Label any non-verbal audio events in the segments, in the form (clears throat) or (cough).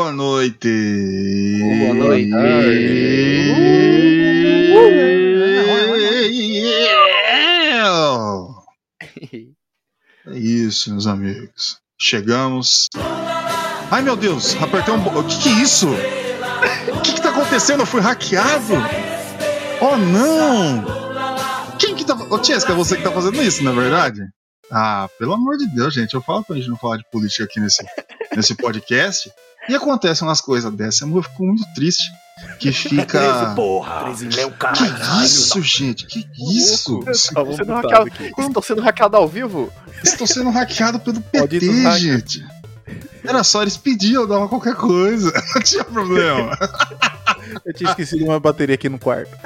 Boa noite! Boa noite. É isso, meus amigos. Chegamos. Ai meu Deus, apertei um. O que, que é isso? O que, que tá acontecendo? Eu fui hackeado? Oh não! Quem que tá. Ô Tiesca, é você que tá fazendo isso, não é verdade? Ah, pelo amor de Deus, gente. Eu falo pra gente não falar de política aqui nesse, nesse podcast. E acontecem umas coisas dessas. Eu fico muito triste. Que (laughs) fica. porra! é o Que isso, gente? Que isso? Estou sendo hackeado, estou sendo hackeado ao vivo? Estou sendo hackeado pelo PT, gente. Era só eles pediam, eu dava qualquer coisa. (laughs) Não tinha problema. (laughs) Eu tinha esquecido uma bateria aqui no quarto.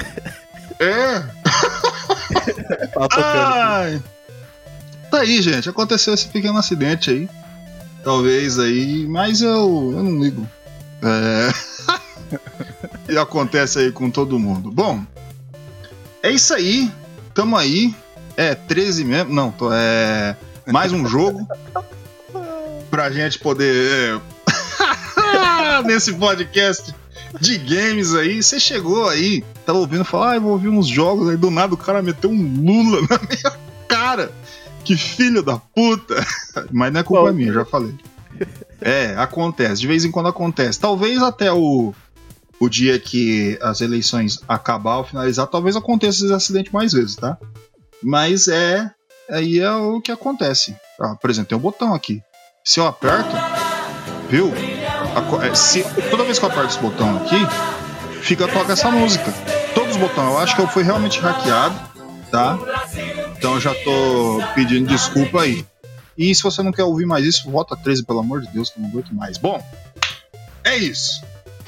É. Tava tocando. Ai. Tá aí, gente. Aconteceu esse pequeno acidente aí. Talvez aí, mas eu, eu não ligo. É. (laughs) e acontece aí com todo mundo. Bom, é isso aí. Tamo aí. É 13 mesmo. Não, tô, é. Mais um jogo. (laughs) pra gente poder. é, (laughs) Nesse podcast de games aí. Você chegou aí, tava ouvindo falar, ah, eu vou ouvir uns jogos. Aí do nada o cara meteu um Lula na minha cara. Que filho da puta. (laughs) Mas não é culpa Bom. minha, já falei. É, acontece. De vez em quando acontece. Talvez até o, o dia que as eleições acabar ou finalizar, talvez aconteça esse acidente mais vezes, tá? Mas é. Aí é o que acontece. Ah, por exemplo, tem um botão aqui. Se eu aperto, viu? Aco- é, se, toda vez que eu aperto esse botão aqui, fica toca essa música. Todos os botões. Eu acho que eu fui realmente hackeado, tá? Então eu já tô pedindo desculpa aí. E se você não quer ouvir mais isso, vota 13, pelo amor de Deus, que eu não aguento mais. Bom, é isso.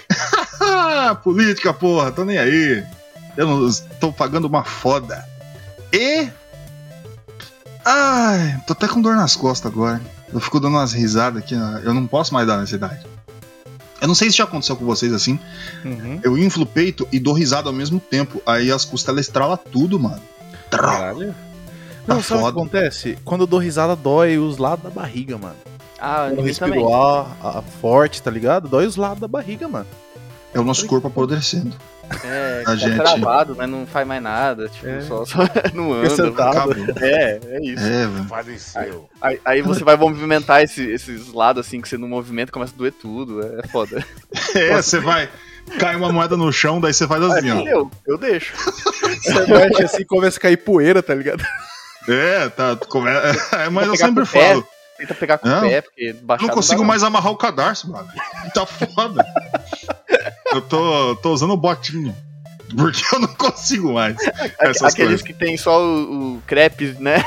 (laughs) Política, porra, tô nem aí. Eu não tô pagando uma foda. E. Ai, tô até com dor nas costas agora. Eu fico dando umas risadas aqui. Eu não posso mais dar nessa idade. Eu não sei se já aconteceu com vocês assim. Uhum. Eu inflo o peito e dou risada ao mesmo tempo. Aí as costelas estralam tudo, mano. Caralho. Não, Tá sabe o que acontece? Quando eu dou risada, dói os lados da barriga, mano. Ah, Quando eu respiro ar, ar forte, tá ligado? Dói os lados da barriga, mano. É o nosso corpo apodrecendo. É, A tá gente- travado, mas não faz mais nada. Tipo, É. só, só (laughs) não anda. É, é isso. É, velho. Faleceu. Aí, aí você vai movimentar esse- esses lados assim que você não movimenta, começa a doer tudo. É foda. (laughs) É, você vai. Cai uma moeda no chão, daí você faz assim, ó. Eu, eu deixo. Você mexe assim e começa a cair poeira, tá ligado? É, tá. come- (laughs) é, mas eu sempre pé. falo. Tenta pegar com Não. o pé, porque baixar Não consigo mais amarrar o cadarço, mano. (laughs) Tá foda. Eu tô, tô usando botinha. Porque eu não consigo mais. Essas Aqueles coisas. que tem só o, o crepe, né?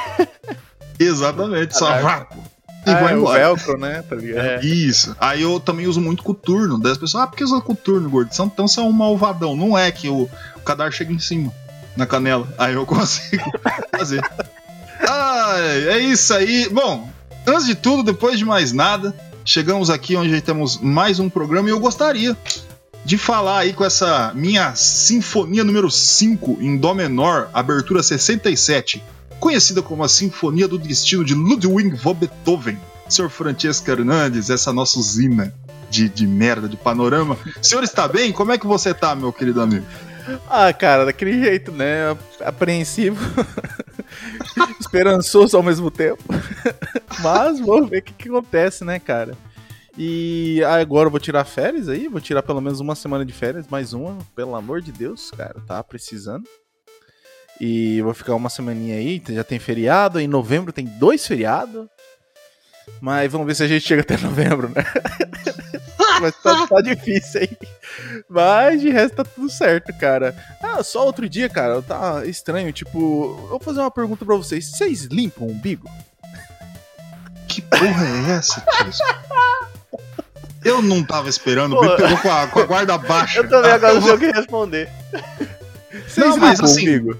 (laughs) Exatamente, só vapo. E Ah, vai é o embora. velcro, né? Tá ligado? É. Isso. Aí eu também uso muito coturno. Daí as pessoas, ah, por que usa coturno, gordo? São- Então você é um malvadão. Não é que o, o cadarço chega em cima, na canela. Aí eu consigo fazer. Ai, é isso aí. Bom, antes de tudo, depois de mais nada, chegamos aqui onde temos mais um programa e eu gostaria de falar aí com essa minha sinfonia número 5 em Dó menor, abertura 67, conhecida como a Sinfonia do Destino de Ludwig von Beethoven. Senhor Francesco Hernandes, essa nossa usina de, de merda, de panorama. O senhor está bem? Como é que você tá, meu querido amigo? Ah, cara, daquele jeito, né? Apreensivo. (laughs) Esperançoso ao mesmo tempo. (laughs) Mas vamos ver o que, que acontece, né, cara? E agora eu vou tirar férias aí, vou tirar pelo menos uma semana de férias, mais uma, pelo amor de Deus, cara, tá precisando. E vou ficar uma semaninha aí, já tem feriado, em novembro tem dois feriados. Mas vamos ver se a gente chega até novembro, né? (laughs) Mas tá, tá difícil aí. Mas de resto tá tudo certo, cara. Ah, só outro dia, cara, tá estranho. Tipo, eu vou fazer uma pergunta pra vocês. Vocês limpam o umbigo? Que porra é essa, tio? Eu não tava esperando, Pô. me pegou com a, com a guarda baixa. Eu também agora não (laughs) sei o que responder. Vocês Não, mas limpam assim, o umbigo?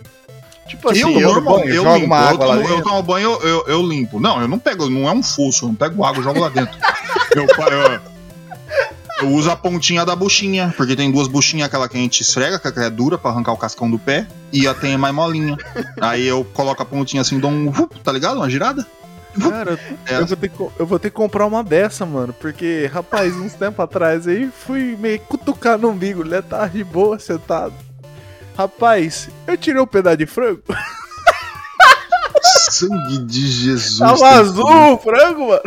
Tipo assim, eu, eu, normal, banho, eu limpo. uma eu, água lá tomo, eu tomo banho, eu, eu limpo. Não, eu não pego, não é um fosso, eu não pego água e jogo lá dentro. (laughs) eu, eu, eu uso a pontinha da buchinha, porque tem duas buchinhas, aquela que a gente esfrega, que é dura pra arrancar o cascão do pé, e a tem mais molinha. Aí eu coloco a pontinha assim, dou um, tá ligado? Uma girada. Cara, É. eu, vou ter eu vou ter que comprar uma dessa, mano. Porque, rapaz, uns tempos atrás aí fui meio cutucar no umbigo, ele tá de boa sentado. Rapaz, eu tirei um pedaço de frango. Sangue de Jesus. Tava azul o frango, mano.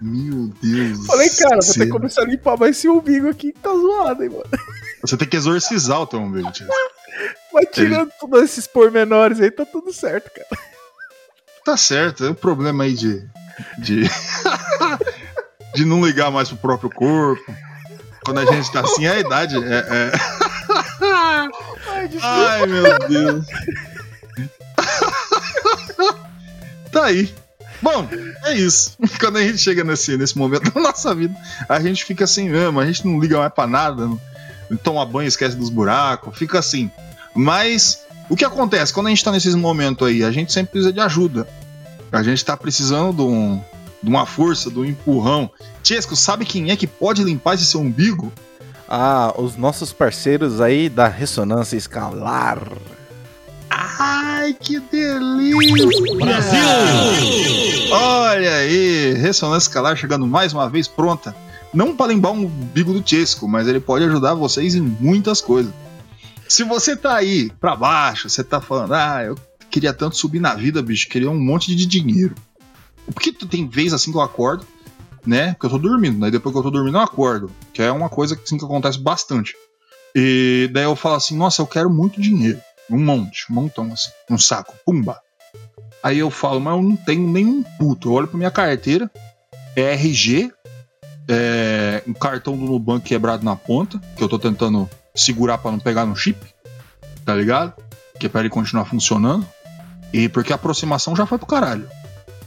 Meu Deus. Falei, cara, vou ter que começar a limpar mais esse umbigo aqui que tá zoado, hein, mano. Você tem que exorcizar o teu umbigo, tio. Mas tirando todos esses pormenores aí, tá tudo certo, cara. Tá certo, é o problema aí de. de. (laughs) de não ligar mais pro próprio corpo. Quando a gente tá assim, é a idade. É, é... Ai, meu Deus. (laughs) tá aí. Bom, é isso. (laughs) Quando a gente chega nesse, nesse momento da nossa vida, a gente fica assim mesmo, a gente não liga mais pra nada, não toma banho, esquece dos buracos, fica assim. Mas o que acontece quando a gente tá nesses momentos aí? A gente sempre precisa de ajuda. A gente tá precisando de, um, de uma força, de um empurrão. Chesco, sabe quem é que pode limpar esse seu umbigo? Ah, os nossos parceiros aí da ressonância escalar. Ai, que delícia! Brasil! Olha aí, ressonância escalar chegando mais uma vez pronta. Não para limpar um umbigo do Chesco, mas ele pode ajudar vocês em muitas coisas. Se você tá aí pra baixo, você tá falando, ah, eu queria tanto subir na vida, bicho, queria um monte de dinheiro. Porque tu tem vez assim que eu acordo, né? Que eu tô dormindo, daí depois que eu tô dormindo eu acordo, que é uma coisa que, assim, que acontece bastante. E daí eu falo assim, nossa, eu quero muito dinheiro. Um monte, um montão, assim. Um saco. Pumba. Aí eu falo, mas eu não tenho nenhum puto. Eu olho pra minha carteira, é RG, é um cartão do Nubank quebrado na ponta, que eu tô tentando segurar pra não pegar no chip, tá ligado? Que é pra ele continuar funcionando. E porque a aproximação já foi pro caralho.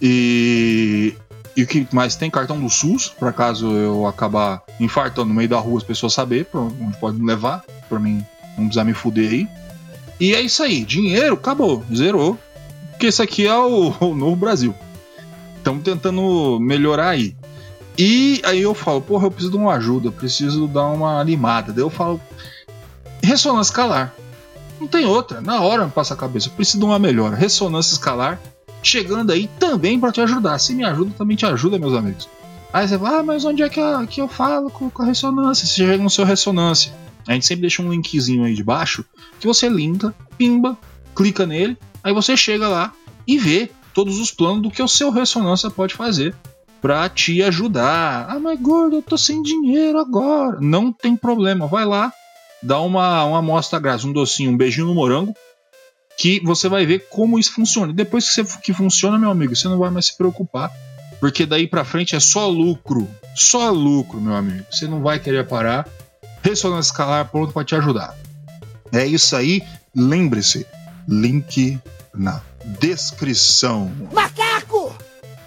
E. E o que mais tem? Cartão do SUS, pra caso eu acabar infartando no meio da rua, as pessoas saberem pra onde pode me levar, pra mim não precisar me fuder aí. E é isso aí, dinheiro, acabou, zerou. Porque esse aqui é o, (laughs) o novo Brasil. Estamos tentando melhorar aí. E aí eu falo, porra, eu preciso de uma ajuda, preciso dar uma animada. Daí eu falo, ressonância escalar. Não tem outra, na hora me passa a cabeça, eu preciso de uma melhora. Ressonância escalar, chegando aí também para te ajudar. Se me ajuda, também te ajuda, meus amigos. Aí você fala, ah, mas onde é que, que eu falo com, com a ressonância? Você chega no seu ressonância. A gente sempre deixa um linkzinho aí de baixo que você linka, pimba, clica nele, aí você chega lá e vê todos os planos do que o seu ressonância pode fazer pra te ajudar. Ah, mas gordo, eu tô sem dinheiro agora. Não tem problema, vai lá, dá uma, uma amostra grátis, um docinho, um beijinho no morango, que você vai ver como isso funciona. Depois que, você, que funciona, meu amigo, você não vai mais se preocupar. Porque daí pra frente é só lucro. Só lucro, meu amigo. Você não vai querer parar. Ressonância escalar pronto para te ajudar. É isso aí. Lembre-se, link na descrição. Macaco!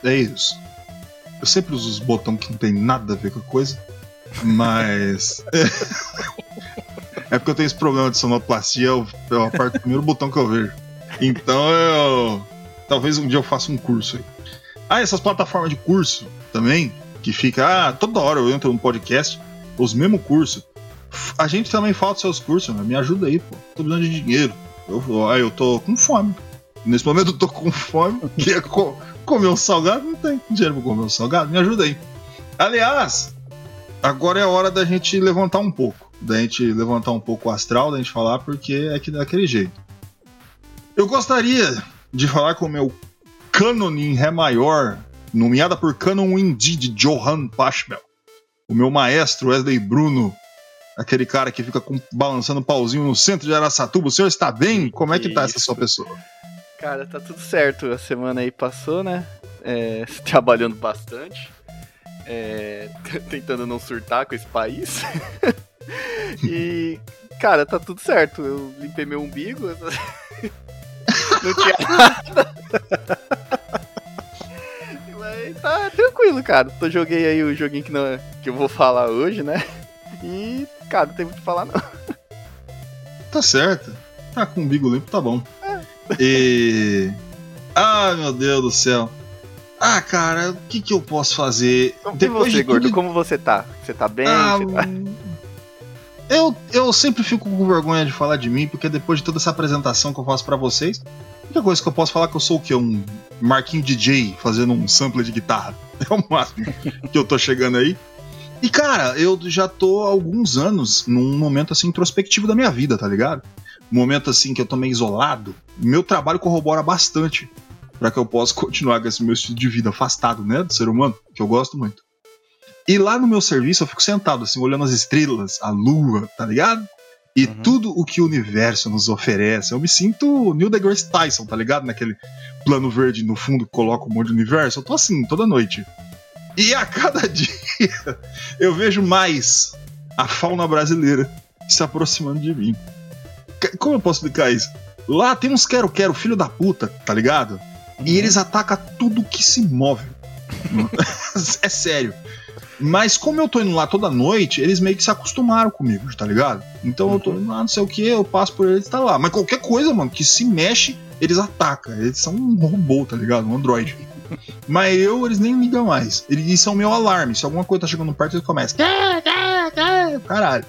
É isso. Eu sempre uso os botões que não tem nada a ver com a coisa, mas. (laughs) é porque eu tenho esse problema de sonoplastia, eu, eu aperto o primeiro (laughs) botão que eu vejo. Então eu. Talvez um dia eu faça um curso aí. Ah, essas plataformas de curso também, que fica. Ah, toda hora eu entro num podcast, os mesmos cursos. A gente também dos seus cursos, né? me ajuda aí, pô. Tô precisando de dinheiro. Eu, eu tô com fome. Nesse momento eu tô com fome. (laughs) Queria co comer um salgado, não tem dinheiro pra comer um salgado, me ajuda aí. Aliás, agora é a hora da gente levantar um pouco. Da gente levantar um pouco o astral, da gente falar, porque é que daquele jeito. Eu gostaria de falar com o meu Canon em Ré maior, nomeada por Canon Indy de Johann Pachmel. O meu maestro Wesley Bruno, aquele cara que fica com, balançando pauzinho no centro de Araçatuba. O senhor está bem? Como é que tá essa sua pessoa? Cara, tá tudo certo. A semana aí passou, né? É, (laughs) trabalhando bastante. É, (laughs) tentando não surtar com esse país. (laughs) e, cara, tá tudo certo. Eu limpei meu umbigo. (laughs) Não tinha nada. Mas tá tranquilo, cara. Tô joguei aí o joguinho que, não, que eu vou falar hoje, né? E, cara, não tem muito o que falar, não. Tá certo. Tá com o umbigo limpo, tá bom. E. Ah, meu Deus do céu. Ah, cara, o que, que eu posso fazer? Como que você, de gordo? Como você tá? Você tá bem? Ah, Você tá- eu, eu sempre fico com vergonha de falar de mim, porque depois de toda essa apresentação que eu faço pra vocês, a única coisa que eu posso falar é que eu sou o quê? Um Marquinho DJ fazendo um sample de guitarra. (laughs) É o máximo que eu tô chegando aí. E cara, eu já tô há alguns anos num momento assim introspectivo da minha vida, tá ligado? Momento assim que eu tô meio isolado. Meu trabalho corrobora bastante pra que eu possa (laughs) continuar com esse meu estilo de vida afastado, né, do ser humano, que eu gosto muito. E lá no meu serviço eu fico sentado, assim, olhando as estrelas, a lua, tá ligado? E Uhum. tudo o que o universo nos oferece. Eu me sinto Neil deGrasse Tyson, tá ligado? Naquele plano verde no fundo que coloca um monte de universo. Eu tô assim, toda noite. E a cada (laughs) dia eu vejo mais a fauna brasileira se aproximando de mim. Como eu posso explicar isso? Lá tem uns quero-quero, filho da puta, tá ligado? E eles atacam tudo que se move. (laughs) é sério. Mas como eu tô indo lá toda noite, eles meio que se acostumaram comigo, tá ligado? Então eu tô indo lá, não sei o que, eu passo por eles e tá lá. Mas qualquer coisa, mano, que se mexe, eles atacam. Eles são um robô, tá ligado? Um androide. (laughs) Mas eu, eles nem ligam mais. Eles são meu alarme. Se alguma coisa tá chegando perto, eles começam. Caralho.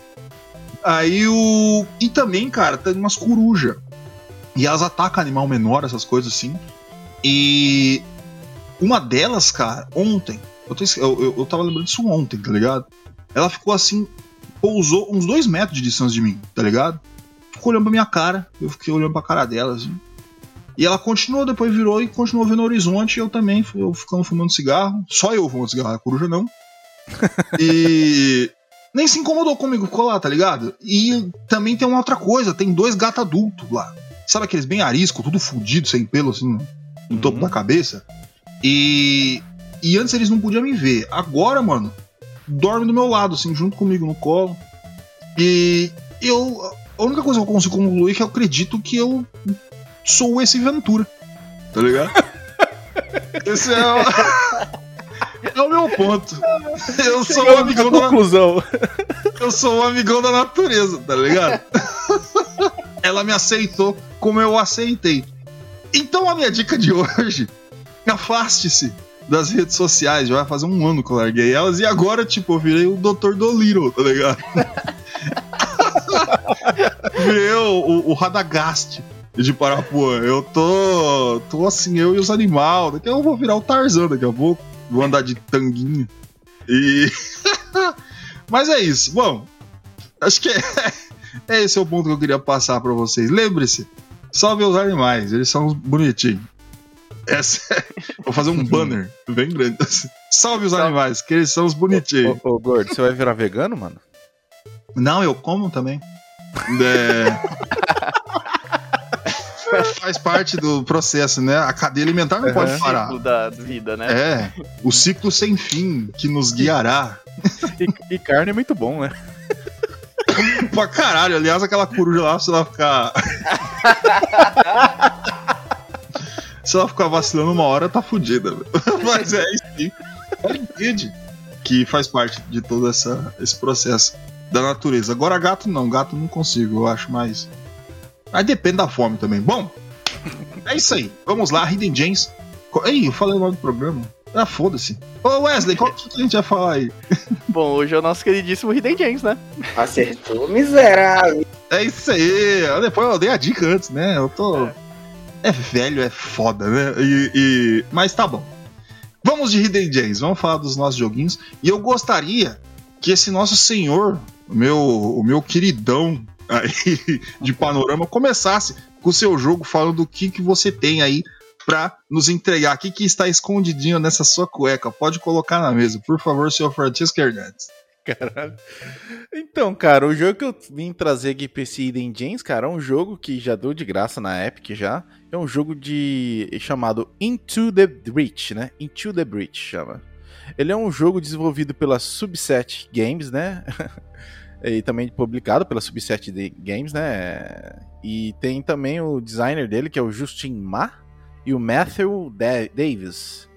Aí o. E também, cara, tem umas corujas. E elas atacam animal menor, essas coisas assim. E. Uma delas, cara, ontem. Eu, tô eu, eu, eu tava lembrando disso ontem, tá ligado? Ela ficou assim. Pousou uns dois metros de distância de mim, tá ligado? Ficou olhando pra minha cara. Eu fiquei olhando pra cara dela, assim. E ela continuou, depois virou e continuou vendo o horizonte. E eu também, eu ficando fumando cigarro. Só eu fumando cigarro, a coruja não. (laughs) e nem se incomodou comigo, ficou lá, tá ligado? E também tem uma outra coisa: tem dois gatos adultos lá. Sabe aqueles bem arisco, tudo fudido, sem pelo assim, no topo Uhum. da cabeça? E. E antes eles não podiam me ver. Agora, mano, dorme do meu lado, assim, junto comigo no colo. E eu. A única coisa que eu consigo concluir é que eu acredito que eu sou esse Ventura. Tá ligado? (laughs) Esse é o, (laughs) é o meu ponto. Eu sou um amigão da, conclusão. eu sou um amigão da natureza, tá ligado? (laughs) Ela me aceitou como eu aceitei. Então a minha dica de hoje, afaste-se das redes sociais. Já vai fazer um ano que eu larguei elas e agora, tipo, eu virei o Dr. Dolittle, tá ligado? (laughs) virei o, o, Radagast de Parapuã. Eu tô, tô assim, eu e os animais. Daqui eu vou virar o Tarzan daqui a pouco. Vou andar de tanguinha. E. (laughs) Mas é isso. Bom, acho que é, (laughs) é esse o ponto que eu queria passar pra vocês. Lembre-se, salve os animais, eles são bonitinhos. Essa é- Vou fazer um (laughs) banner bem grande. assim. (laughs) Salve os Salve. animais, que eles são os bonitinhos. Ô, ô, gordo, você vai virar vegano, mano? Não, eu como também. É... (laughs) Faz parte do processo, né? A cadeia alimentar não pode Uhum. parar. Ciclo da vida, né? É, o ciclo sem fim que nos guiará. E, e carne é muito bom, né? Pra caralho, aliás, aquela coruja lá, se ela ficar. Se ela ficar vacilando uma hora, tá fudida. velho. (laughs) Mas é isso aí. Ela entende que faz parte de todo essa, esse processo da natureza. Agora, gato não, gato não consigo, eu acho mais. Aí depende da fome também. Bom, é isso aí. Vamos lá, Hidden. Co- Ei, eu falei o nome do programa. Ah, foda-se. Ô Wesley, qual que a gente vai falar aí? (laughs) Bom, hoje é o nosso queridíssimo Hidden James, né? Acertou, miserável. É isso aí. Depois eu dei a dica antes, né? Eu tô. É velho, é foda, né? E, e- Mas tá bom. Vamos de Hidden Gems, vamos falar dos nossos joguinhos. E eu gostaria que esse nosso senhor, o meu, o meu queridão aí de panorama, começasse com o seu jogo falando do que, que você tem aí pra nos entregar. O que, que está escondidinho nessa sua cueca? Pode colocar na mesa, por favor, senhor Francisco Hernandes. Caralho. Então, cara, o jogo que eu vim trazer aqui pra esse Hidden Gems, cara, é um jogo que já deu de graça na Epic já. É um jogo de chamado Into the Breach, né? Into the Breach chama. Ele é um jogo desenvolvido pela Subset Games, né? (laughs) e também publicado pela Subset Games, né? E tem também o designer dele, que é o Justin Ma, e o Matthew Da- Davis.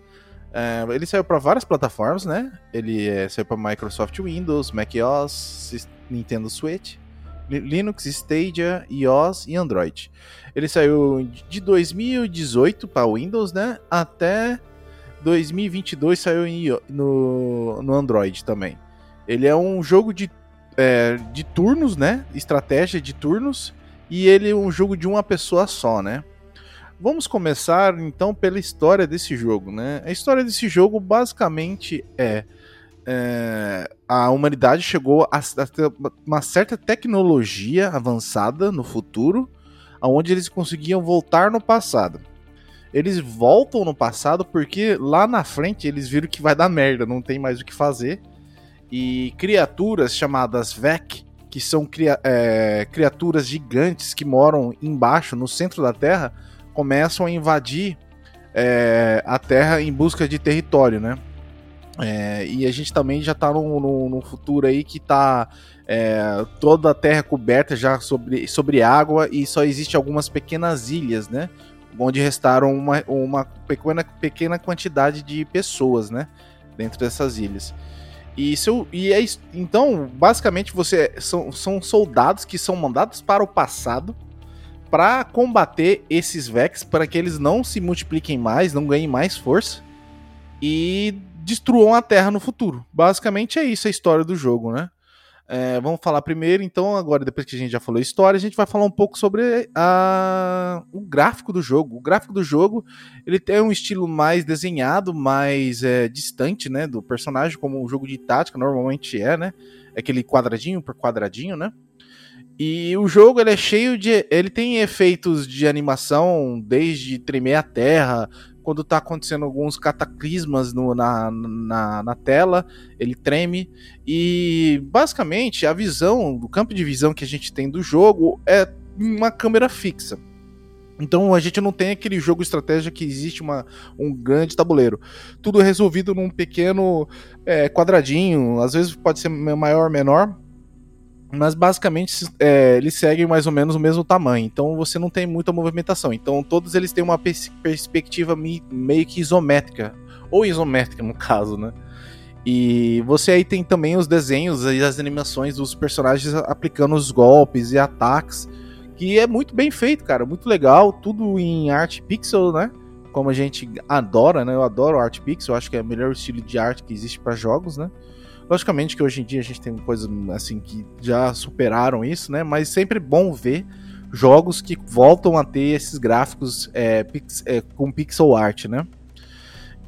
É, ele saiu para várias plataformas, né? Ele é, saiu para Microsoft Windows, Mac OS, Nintendo Switch, Linux, Stadia, iOS e Android. Ele saiu de 2018 para Windows, né? Até 2022 saiu em, no, no Android também. Ele é um jogo de, é, de turnos, né? Estratégia de turnos. E ele é um jogo de uma pessoa só, né? Vamos começar então pela história desse jogo, né? A história desse jogo basicamente é, é a humanidade chegou a, a ter uma certa tecnologia avançada no futuro, aonde eles conseguiam voltar no passado. Eles voltam no passado porque lá na frente eles viram que vai dar merda, não tem mais o que fazer. E criaturas chamadas Vec, que são cria é, criaturas gigantes que moram embaixo, no centro da Terra, começam a invadir é, a Terra em busca de território, né? É, e a gente também já está num, num, num, futuro aí que está é, toda a Terra coberta já sobre, sobre água e só existe algumas pequenas ilhas, né? Onde restaram uma, uma pequena, pequena quantidade de pessoas, né? Dentro dessas ilhas. E, e é, então, basicamente, você são, são soldados que são mandados para o passado para combater esses Vex, para que eles não se multipliquem mais, não ganhem mais força e destruam a Terra no futuro. Basicamente é isso a história do jogo, né? É, vamos falar primeiro, então, agora, depois que a gente já falou história, a gente vai falar um pouco sobre a, o gráfico do jogo. O gráfico do jogo ele tem um estilo mais desenhado, mais é, distante né, do personagem, como um jogo de tática normalmente é, né? É aquele quadradinho por quadradinho, né? E o jogo ele é cheio de. Ele tem efeitos de animação, desde tremer a terra, quando tá acontecendo alguns cataclismas no, na, na, na, tela, ele treme. E basicamente a visão, o campo de visão que a gente tem do jogo é uma câmera fixa. Então a gente não tem aquele jogo estratégia que existe uma, um grande tabuleiro. Tudo resolvido num pequeno é, quadradinho, às vezes pode ser maior ou menor, mas basicamente é, eles seguem mais ou menos o mesmo tamanho, então você não tem muita movimentação. Então todos eles têm uma pers perspectiva meio que isométrica, ou isométrica no (laughs) caso, né? E você aí tem também os desenhos e as animações dos personagens aplicando os golpes e ataques, que é muito bem feito, cara, muito legal, tudo em arte pixel, né? Como a gente adora, né? Eu adoro arte pixel, acho que é o melhor estilo de arte que existe para jogos, né? Logicamente que hoje em dia a gente tem coisas assim que já superaram isso, né? Mas sempre bom ver jogos que voltam a ter esses gráficos é, pix, é, com pixel art, né?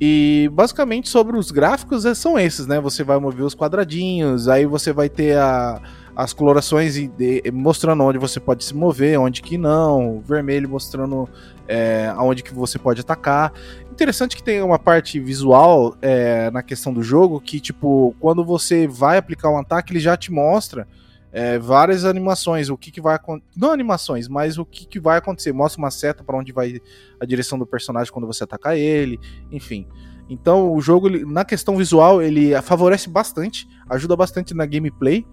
E basicamente sobre os gráficos é, são esses, né? Você vai mover os quadradinhos, aí você vai ter a, as colorações de, mostrando onde você pode se mover, onde que não, vermelho mostrando é, aonde que você pode atacar interessante que tem uma parte visual é, na questão do jogo que, tipo, quando você vai aplicar um ataque, ele já te mostra é, várias animações, o que, que vai acontecer. Não animações, mas o que, que vai acontecer. Mostra uma seta para onde vai a direção do personagem quando você atacar ele, enfim. Então o jogo, ele, na questão visual, ele favorece bastante, ajuda bastante na gameplay.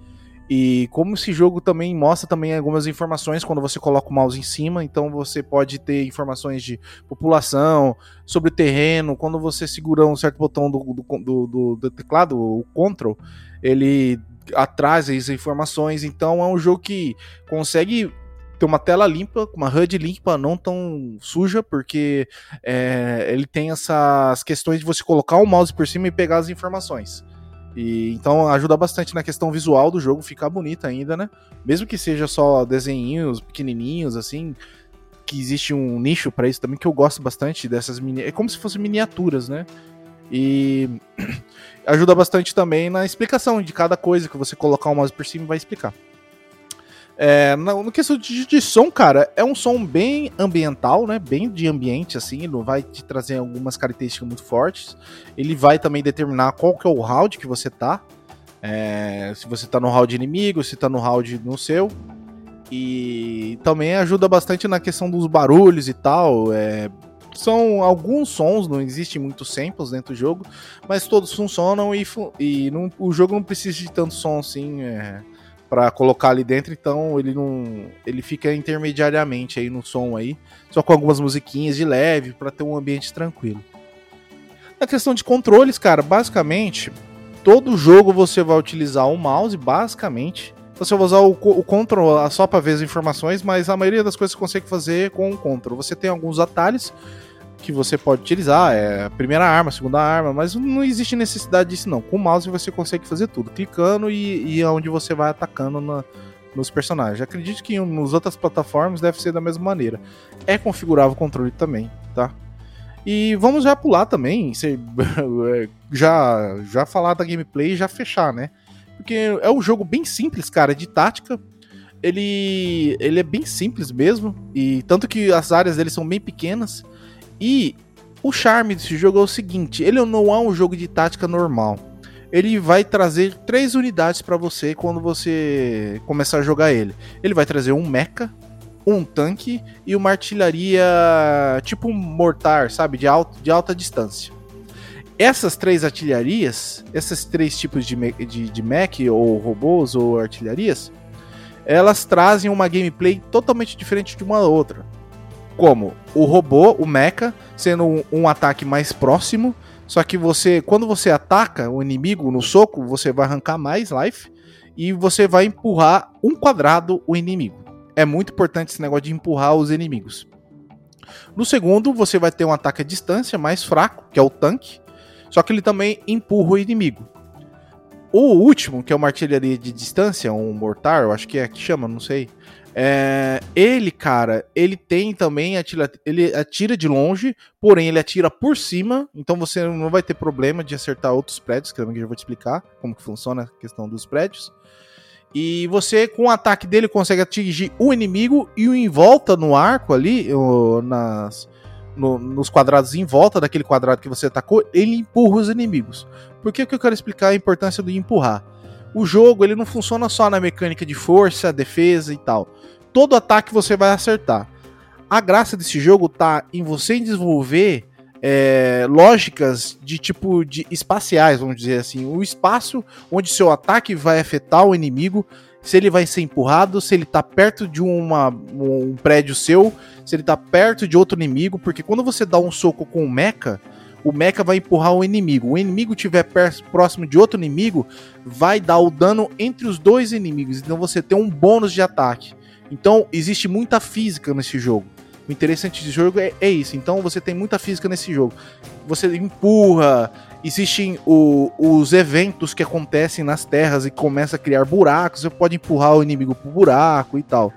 E como esse jogo também mostra também algumas informações quando você coloca o mouse em cima, então você pode ter informações de população, sobre terreno, quando você segura um certo botão do, do, do, do teclado, o Ctrl, ele atrás as informações, então é um jogo que consegue ter uma tela limpa, uma HUD limpa, não tão suja, porque é, ele tem essas questões de você colocar o mouse por cima e pegar as informações. E, então ajuda bastante na questão visual do jogo ficar bonita ainda, né? Mesmo que seja só desenhinhos pequenininhos, assim, que existe um nicho para isso também que eu gosto bastante dessas mini... é como se fossem miniaturas, né? E (clears throat) ajuda bastante também na explicação de cada coisa que você colocar o mouse por cima vai explicar. É, no, questão de, de, som, cara, é um som bem ambiental, né? Bem de ambiente, assim. Ele vai te trazer algumas características muito fortes. Ele vai também determinar qual que é o round que você tá. É, se você tá no round inimigo, se tá no round no seu. E também ajuda bastante na questão dos barulhos e tal. É, são alguns sons, não existem muitos samples dentro do jogo, mas todos funcionam e, e não, o jogo não precisa de tanto som assim. É, para colocar ali dentro, então ele não ele fica intermediariamente aí no som aí, só com algumas musiquinhas de leve para ter um ambiente tranquilo. Na questão de controles, cara, basicamente, todo jogo você vai utilizar o mouse, basicamente. Você vai usar o, o control só para ver as informações, mas a maioria das coisas você consegue fazer com o control. Você tem alguns atalhos que você pode utilizar, é a primeira arma, a segunda arma, mas não existe necessidade disso não. Com o mouse você consegue fazer tudo, clicando e, e aonde você vai atacando na- nos personagens. Acredito que nas outras plataformas deve ser da mesma maneira. É configurável o controle também, tá? E vamos já pular também, (laughs) já já falar da gameplay e já fechar, né? Porque é um jogo bem simples, cara, de tática. Ele, ele é bem simples mesmo, e tanto que as áreas dele são bem pequenas. E o charme desse jogo é o seguinte: ele não é um jogo de tática normal. Ele vai trazer três unidades pra você quando você começar a jogar ele. Ele vai trazer um mecha, um tanque e uma artilharia tipo mortar, sabe, de, alto, de alta distância. Essas três artilharias, esses três tipos de, de, de mech ou robôs ou artilharias, elas trazem uma gameplay totalmente diferente de uma outra. Como o robô, o mecha, sendo um, um ataque mais próximo, só que você, quando você ataca o inimigo no soco, você vai arrancar mais life e você vai empurrar um quadrado o inimigo. É muito importante esse negócio de empurrar os inimigos. No segundo, você vai ter um ataque à distância mais fraco, que é o tanque, só que ele também empurra o inimigo. O último, que é uma artilharia de distância, um mortar, eu acho que é que chama, não sei. É, ele, cara, ele tem também atira, ele atira de longe, porém ele atira por cima, então você não vai ter problema de acertar outros prédios, que eu já vou te explicar como que funciona a questão dos prédios. E você, com o ataque dele, consegue atingir o inimigo e o em volta no arco ali, o- nas, no- nos quadrados em volta daquele quadrado que você atacou, ele empurra os inimigos. Por que, que eu quero explicar a importância do empurrar? O jogo ele não funciona só na mecânica de força, defesa e tal. Todo ataque você vai acertar. A graça desse jogo tá em você desenvolver é, lógicas de tipo de espaciais, vamos dizer assim. O espaço onde seu ataque vai afetar o inimigo, se ele vai ser empurrado, se ele tá perto de uma, um prédio seu, se ele tá perto de outro inimigo, porque quando você dá um soco com o mecha, o mecha vai empurrar o inimigo. O inimigo estiver próximo de outro inimigo, vai dar o dano entre os dois inimigos. Então você tem um bônus de ataque. Então existe muita física nesse jogo. O interessante desse jogo é, é isso. Então você tem muita física nesse jogo. Você empurra, existem o- os eventos que acontecem nas terras e começa a criar buracos. Você pode empurrar o inimigo pro buraco e tal.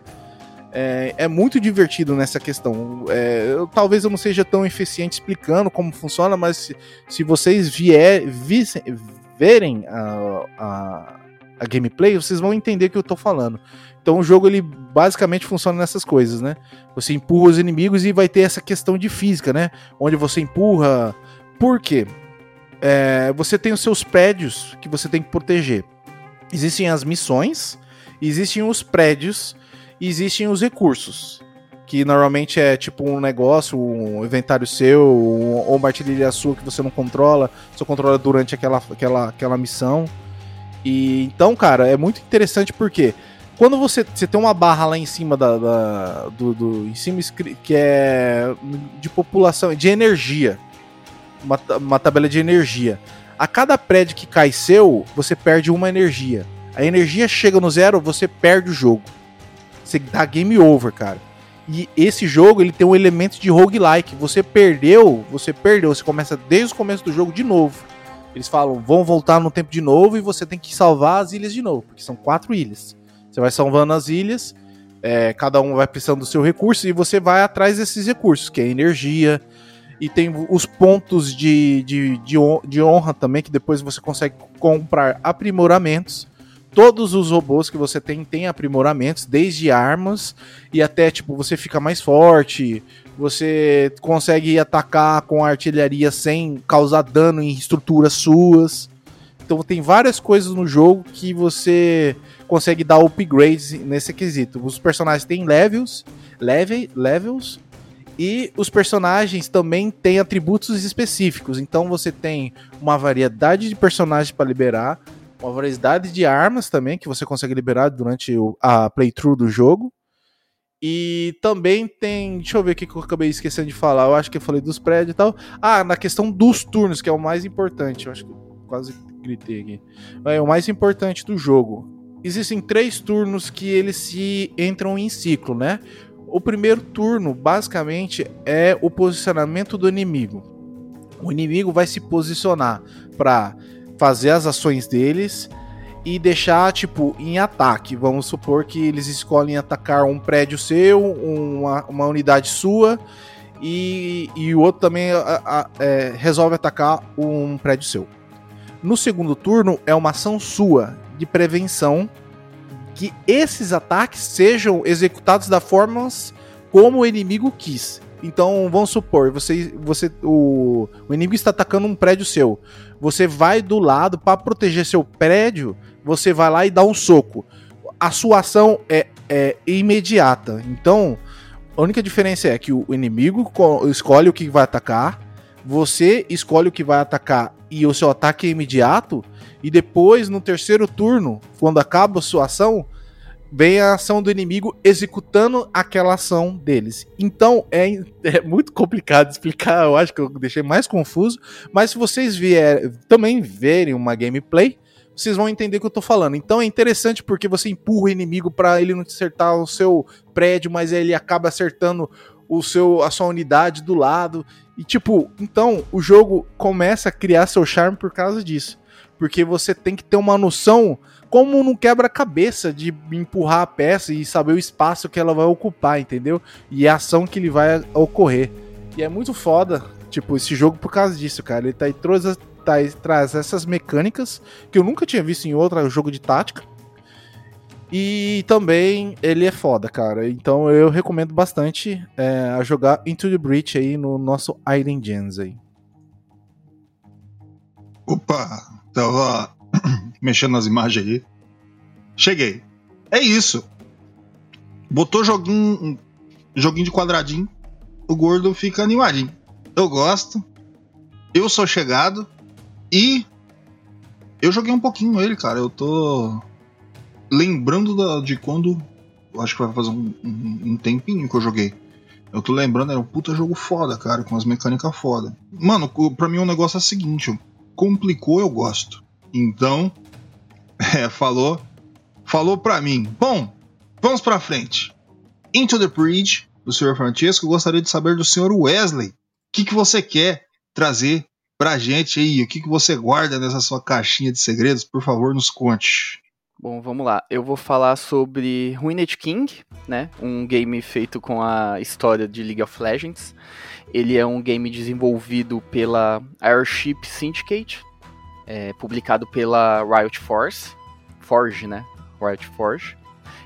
É, é muito divertido nessa questão. É, eu- talvez eu não seja tão eficiente explicando como funciona, mas se, se vocês vier, vissem- verem a, a, a gameplay, vocês vão entender o que eu tô falando. Então o jogo ele basicamente funciona nessas coisas, né? Você empurra os inimigos e vai ter essa questão de física, né? Onde você empurra. Por quê? É, você tem os seus prédios que você tem que proteger. Existem as missões, existem os prédios existem os recursos. Que normalmente é tipo um negócio, um inventário seu, um- ou uma artilharia sua que você não controla, só controla durante aquela, aquela, aquela missão. E então, cara, é muito interessante porque quando você, você tem uma barra lá em cima da, da- do, do- em cima que é de população, de energia, uma, uma tabela de energia. A cada prédio que cai seu, você perde uma energia. A energia chega no zero, você perde o jogo. Você dá game over, cara. E esse jogo, ele tem um elemento de roguelike. Você perdeu, você perdeu. Você começa desde o começo do jogo de novo. Eles falam, vão voltar no tempo de novo e você tem que salvar as ilhas de novo. Porque são quatro ilhas. Você vai salvando as ilhas, é, cada um vai precisando do seu recurso e você vai atrás desses recursos, que é energia. E tem os pontos de, de, de, hon- de honra também, que depois você consegue comprar aprimoramentos. Todos os robôs que você tem têm aprimoramentos, desde armas e até tipo você fica mais forte, você consegue atacar com artilharia sem causar dano em estruturas suas. Então tem várias coisas no jogo que você consegue dar upgrades nesse quesito. Os personagens têm levels, level, levels e os personagens também têm atributos específicos. Então você tem uma variedade de personagens para liberar, uma variedade de armas também que você consegue liberar durante a playthrough do jogo. E também tem. Deixa eu ver o que eu acabei esquecendo de falar. Eu acho que eu falei dos prédios e tal. Ah, na questão dos turnos, que é o mais importante. Eu acho que eu quase gritei aqui. É o mais importante do jogo. Existem três turnos que eles se entram em ciclo, né? O primeiro turno, basicamente, é o posicionamento do inimigo. O inimigo vai se posicionar para fazer as ações deles e deixar, tipo, em ataque. Vamos supor que eles escolhem atacar um prédio seu, uma, uma unidade sua, e, e o outro também a, a, é, resolve atacar um prédio seu. No segundo turno, é uma ação sua de prevenção que esses ataques sejam executados da forma como o inimigo quis. Então, vamos supor, você, você o, o inimigo está atacando um prédio seu. Você vai do lado para proteger seu prédio, você vai lá e dá um soco. A sua ação é, é imediata. Então, a única diferença é que o inimigo escolhe o que vai atacar, você escolhe o que vai atacar e o seu ataque é imediato, e depois, no terceiro turno, quando acaba a sua ação, vem a ação do inimigo executando aquela ação deles. Então é, é, muito complicado explicar, eu acho que eu deixei mais confuso, mas se vocês vier, também verem uma gameplay, vocês vão entender o que eu tô falando. Então é interessante porque você empurra o inimigo para ele não acertar o seu prédio, mas ele acaba acertando o seu a sua unidade do lado. E tipo, então o jogo começa a criar seu charme por causa disso. Porque você tem que ter uma noção como num quebra-cabeça de empurrar a peça e saber o espaço que ela vai ocupar, entendeu? E a ação que ele vai ocorrer. E é muito foda, tipo, esse jogo por causa disso, cara. Ele tá aí traz, tá, traz essas mecânicas que eu nunca tinha visto em outro jogo de tática. E também ele é foda, cara. Então eu recomendo bastante é, a jogar Into the Breach aí no nosso Iron Gens aí. Opa, tava (coughs) mexendo nas imagens aí. Cheguei. É isso. Botou joguinho, joguinho de quadradinho, o gordo fica animadinho. Eu gosto. Eu sou chegado e eu joguei um pouquinho ele, cara. Eu tô lembrando da, de quando. Acho que vai fazer um, um, um, tempinho que eu joguei. Eu tô lembrando, era um puta jogo foda, cara, com as mecânicas foda. Mano, pra mim o um negócio é o seguinte: complicou, eu gosto. Então, (laughs) é, falou, falou pra mim. Bom, vamos pra frente. Into the Bridge, do Sr. Francesco, eu gostaria de saber do Sr. Wesley. O que, que você quer trazer pra gente aí? O que, que você guarda nessa sua caixinha de segredos? Por favor, nos conte. Bom, vamos lá. Eu vou falar sobre Ruined King, né? Um game feito com a história de League of Legends. Ele é um game desenvolvido pela Airship Syndicate, é, publicado pela Riot Force, Forge, né? Riot Forge.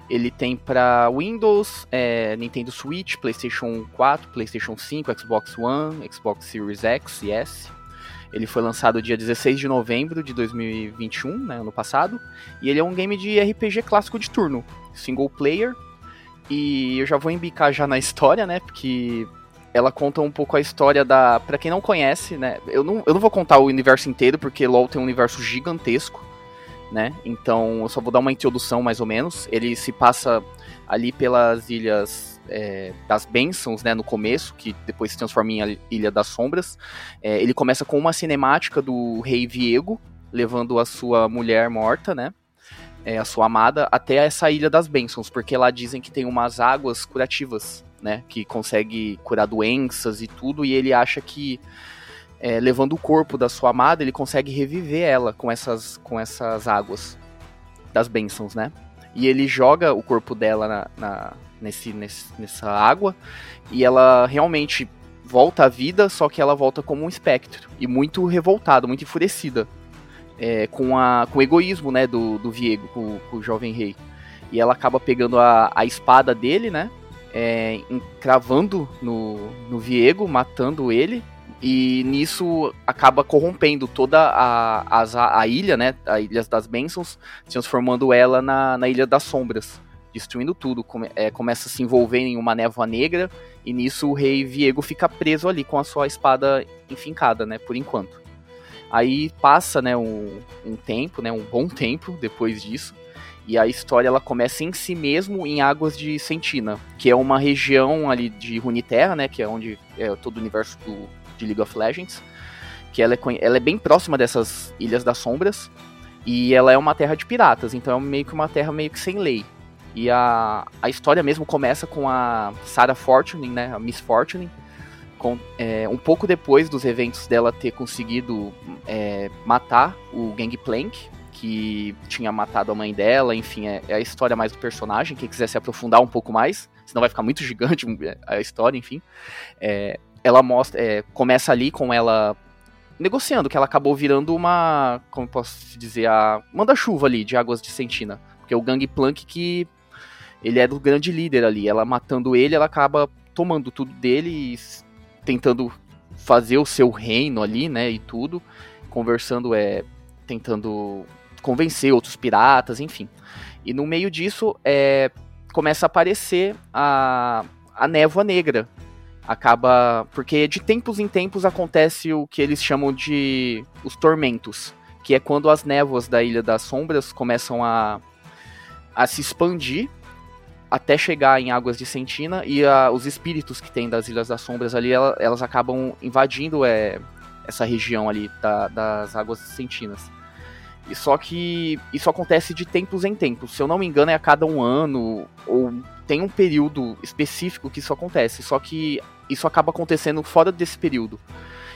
Ele tem para Windows, é, Nintendo Switch, PlayStation 4, PlayStation 5, Xbox One, Xbox Series X e S. Ele foi lançado dia 16 de novembro de 2021, né, ano passado, e ele é um game de RPG clássico de turno, single player. E eu já vou embicar já na história, né, porque ela conta um pouco a história da. Para quem não conhece, né? Eu não, eu não vou contar o universo inteiro, porque LoL tem um universo gigantesco, né? Então eu só vou dar uma introdução mais ou menos. Ele se passa ali pelas ilhas é, das Bênçãos, né? No começo, que depois se transforma em Ilha das Sombras. É, ele começa com uma cinemática do rei Viego, levando a sua mulher morta, né? É, a sua amada, até essa Ilha das Bênçãos, porque lá dizem que tem umas águas curativas né? Que consegue curar doenças e tudo, e ele acha que é, levando o corpo da sua amada, ele consegue reviver ela com essas, com essas águas das bênçãos, né? E ele joga o corpo dela na, na nesse, nesse, nessa água e ela realmente volta à vida, só que ela volta como um espectro e muito revoltada, muito enfurecida é, com, a, com o egoísmo né, do, do Viego, com, com o jovem rei. E ela acaba pegando a, a espada dele, né? É, no, no Viego, matando ele. E nisso acaba corrompendo toda a, a, a ilha, né? A Ilha das Bênçãos, transformando ela na, na Ilha das Sombras, destruindo tudo. Come, é, começa a se envolver em uma névoa negra, e nisso o rei Viego fica preso ali com a sua espada enfincada, né? Por enquanto. Aí passa, né, um, um tempo, né? Um bom tempo depois disso. E a história ela começa em si mesmo em Águas de Sentina, que é uma região ali de Runeterra, né, que é onde é todo o universo do, de League of Legends, que ela é, ela é bem próxima dessas Ilhas das Sombras, e ela é uma terra de piratas, então é meio que uma terra meio que sem lei. E a, a história mesmo começa com a Sarah Fortune, né, a Miss Fortune, com, é, um pouco depois dos eventos dela ter conseguido é, matar o Gangplank, que tinha matado a mãe dela, enfim, é, é, a história mais do personagem. Quem quiser se aprofundar um pouco mais, senão vai ficar muito (laughs) gigante a história, enfim. É, ela mostra, é, começa ali com ela negociando, que ela acabou virando uma, como posso dizer, a manda-chuva ali de Águas de Sentina. Porque o Gangplank que ele é do grande líder ali, ela matando ele, ela acaba tomando tudo dele e tentando fazer o seu reino ali, né, e tudo, conversando é tentando convencer outros piratas, enfim. E no meio disso, é, começa a aparecer a, a névoa negra. Acaba. Porque de tempos em tempos acontece o que eles chamam de os tormentos. Que é quando as névoas da Ilha das Sombras começam a, a se expandir até chegar em Águas de Sentina e a, os espíritos que tem das Ilhas das Sombras ali, ela, elas acabam invadindo é, essa região ali da, das Águas Sentinas. E só que isso acontece de tempos em tempos. Se eu não me engano, é a cada um ano, ou tem um período específico que isso acontece. Só que isso acaba acontecendo fora desse período.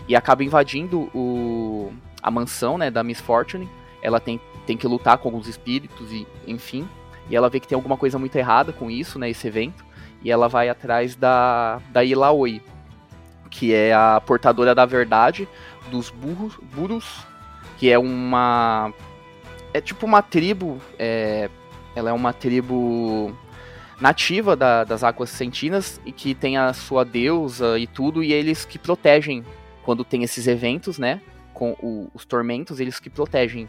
E acaba invadindo o, a mansão né, da Miss Fortune. Ela tem, tem que lutar com alguns espíritos, e enfim. E ela vê que tem alguma coisa muito errada com isso, né, esse evento. E ela vai atrás da, da Ilaoi, que é a portadora da verdade dos burros, burros que é uma. É tipo uma tribo. É, ela é uma tribo nativa da, das águas sentinas e que tem a sua deusa e tudo, e eles que protegem quando tem esses eventos, né? Com o, os tormentos, eles que protegem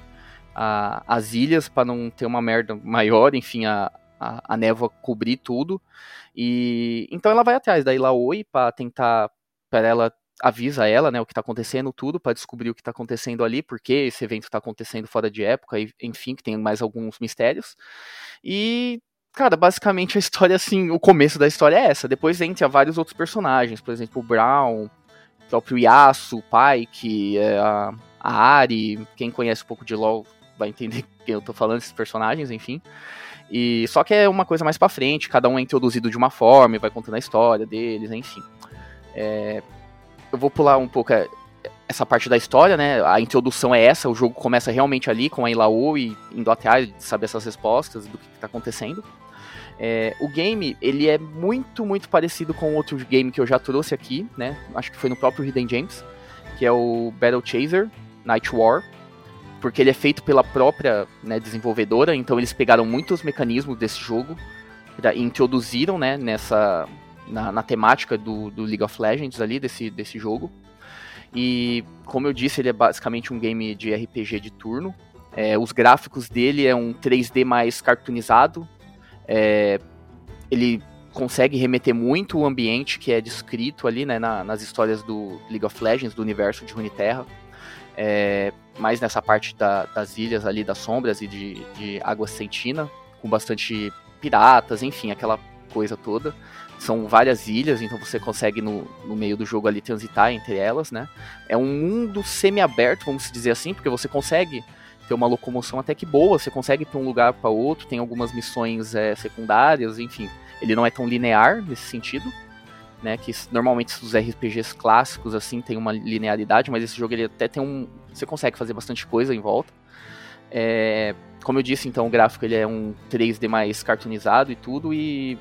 a, as ilhas para não ter uma merda maior, enfim, a, a, a, névoa cobrir tudo. E então ela vai atrás da Ilaoi para tentar para ela avisa ela, né, o que está acontecendo, tudo, para descobrir o que está acontecendo ali, porque esse evento está acontecendo fora de época, e, enfim, que tem mais alguns mistérios. E, cara, basicamente a (laughs) história, assim, o começo da história é essa. Depois entra vários outros personagens, por exemplo, o Brown, o próprio Yasuo, o pai, que é a, a Ari, quem conhece um pouco de LoL vai entender (laughs) quem eu tô falando, esses personagens, enfim. E só que é uma coisa mais para frente, cada um é introduzido de uma forma e vai contando a história deles, enfim. É, eu vou pular um pouco é, essa parte da história, né? A introdução é essa, o jogo começa realmente ali com a Ilaô e indo atrás de saber essas respostas do que está acontecendo. É, o game, ele é muito, muito parecido com outro game que eu já trouxe aqui, né? Acho que foi no próprio Hidden James, que é o Battle Chaser Night War, porque ele é feito pela própria né, desenvolvedora, então eles pegaram muitos mecanismos desse jogo e introduziram né, nessa, na, na temática do, do, League of Legends ali, desse, desse jogo. E, como eu disse, ele é basicamente um game de RPG de turno. É, os gráficos dele é um 3D mais cartoonizado. É, ele consegue remeter muito o ambiente que é descrito ali né, na, nas histórias do League of Legends, do universo de Runeterra. É, mais nessa parte da, das ilhas ali, das sombras e de, de água sentina, com bastante piratas, enfim, aquela coisa toda. São várias ilhas, então você consegue no, no meio do jogo ali transitar entre elas, né? É um mundo semi-aberto, vamos dizer assim, porque você consegue ter uma locomoção até que boa, você consegue ir para um lugar para outro, tem algumas missões é, secundárias, enfim. Ele não é tão linear nesse sentido, né? Que normalmente os RPGs clássicos assim tem uma linearidade, mas esse jogo ele até tem um, você consegue fazer bastante coisa em volta. É, como eu disse, então o gráfico ele é um 3D mais cartoonizado e tudo e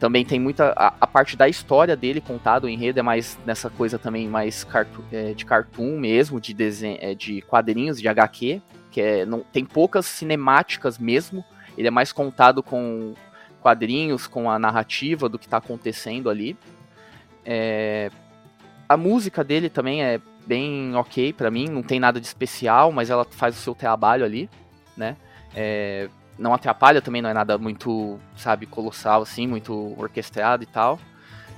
também tem muita. A, a, parte da história dele contado, o enredo é mais nessa coisa também mais cartu, é, de cartoon mesmo, de, desenho, é, de quadrinhos, de HQ, que é, não, tem poucas cinemáticas mesmo. Ele é mais contado com quadrinhos, com a narrativa do que está acontecendo ali. É, a música dele também é bem ok para mim, não tem nada de especial, mas ela faz o seu trabalho ali, né? É, não atrapalha também, não é nada muito, sabe, colossal assim, muito orquestrado e tal.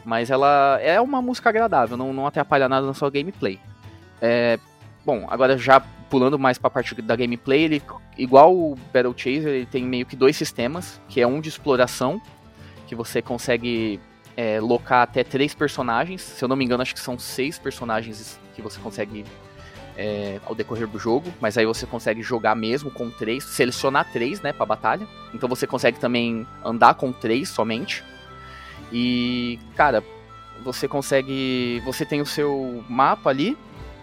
Mas ela é uma música agradável, não, não atrapalha nada na sua gameplay. É, bom, agora já pulando mais para a parte da gameplay, ele igual o Battle Chaser, ele tem meio que dois sistemas, que é um de exploração, que você consegue é, locar até três personagens. Se eu não me engano, acho que são seis personagens que você consegue é, ao decorrer do jogo, mas aí você consegue jogar mesmo com três, selecionar três, né, pra batalha. Então você consegue também andar com três somente. E, cara, você consegue. Você tem o seu mapa ali,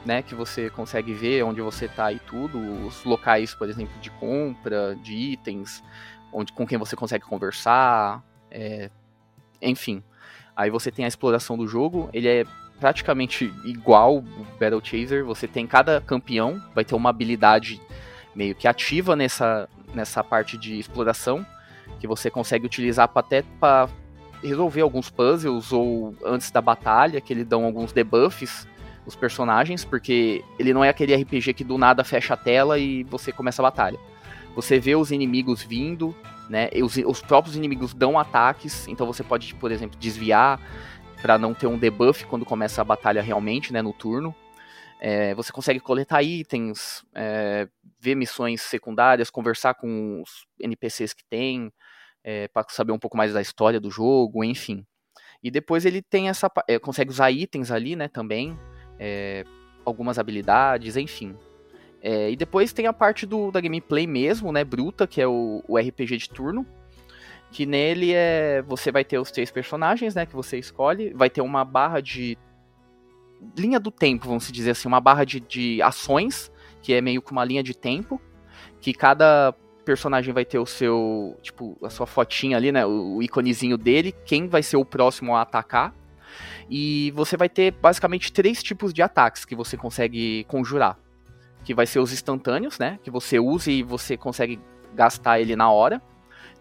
né? Que você consegue ver onde você tá e tudo. Os locais, por exemplo, de compra, de itens, onde, com quem você consegue conversar. É, enfim. Aí você tem a exploração do jogo. Ele é praticamente igual o Battle Chaser. Você tem cada campeão, vai ter uma habilidade meio que ativa nessa, nessa parte de exploração. Que você consegue utilizar até para resolver alguns puzzles ou antes da batalha, que ele dão alguns debuffs os personagens, porque ele não é aquele RPG que do nada fecha a tela e você começa a batalha. Você vê os inimigos vindo, né? Os, os próprios inimigos dão ataques, então você pode, por exemplo, desviar para não ter um debuff quando começa a batalha realmente, né, no turno. É, você consegue coletar itens, é, ver missões secundárias, conversar com os NPCs que tem, é, para saber um pouco mais da história do jogo, enfim. E depois ele tem essa. É, consegue usar itens ali, né, também. É, algumas habilidades, enfim. É, e depois tem a parte do, da gameplay mesmo, né, bruta, que é o, o RPG de turno. Que nele é. Você vai ter os três personagens, né? Que você escolhe. Vai ter uma barra de. Linha do tempo, vamos dizer assim, uma barra de, de ações, que é meio que uma linha de tempo. Que cada personagem vai ter o seu, tipo, a sua fotinha ali, né, o íconezinho dele, quem vai ser o próximo a atacar. E você vai ter basicamente três tipos de ataques que você consegue conjurar. Que vai ser os instantâneos, né, que você usa e você consegue gastar ele na hora.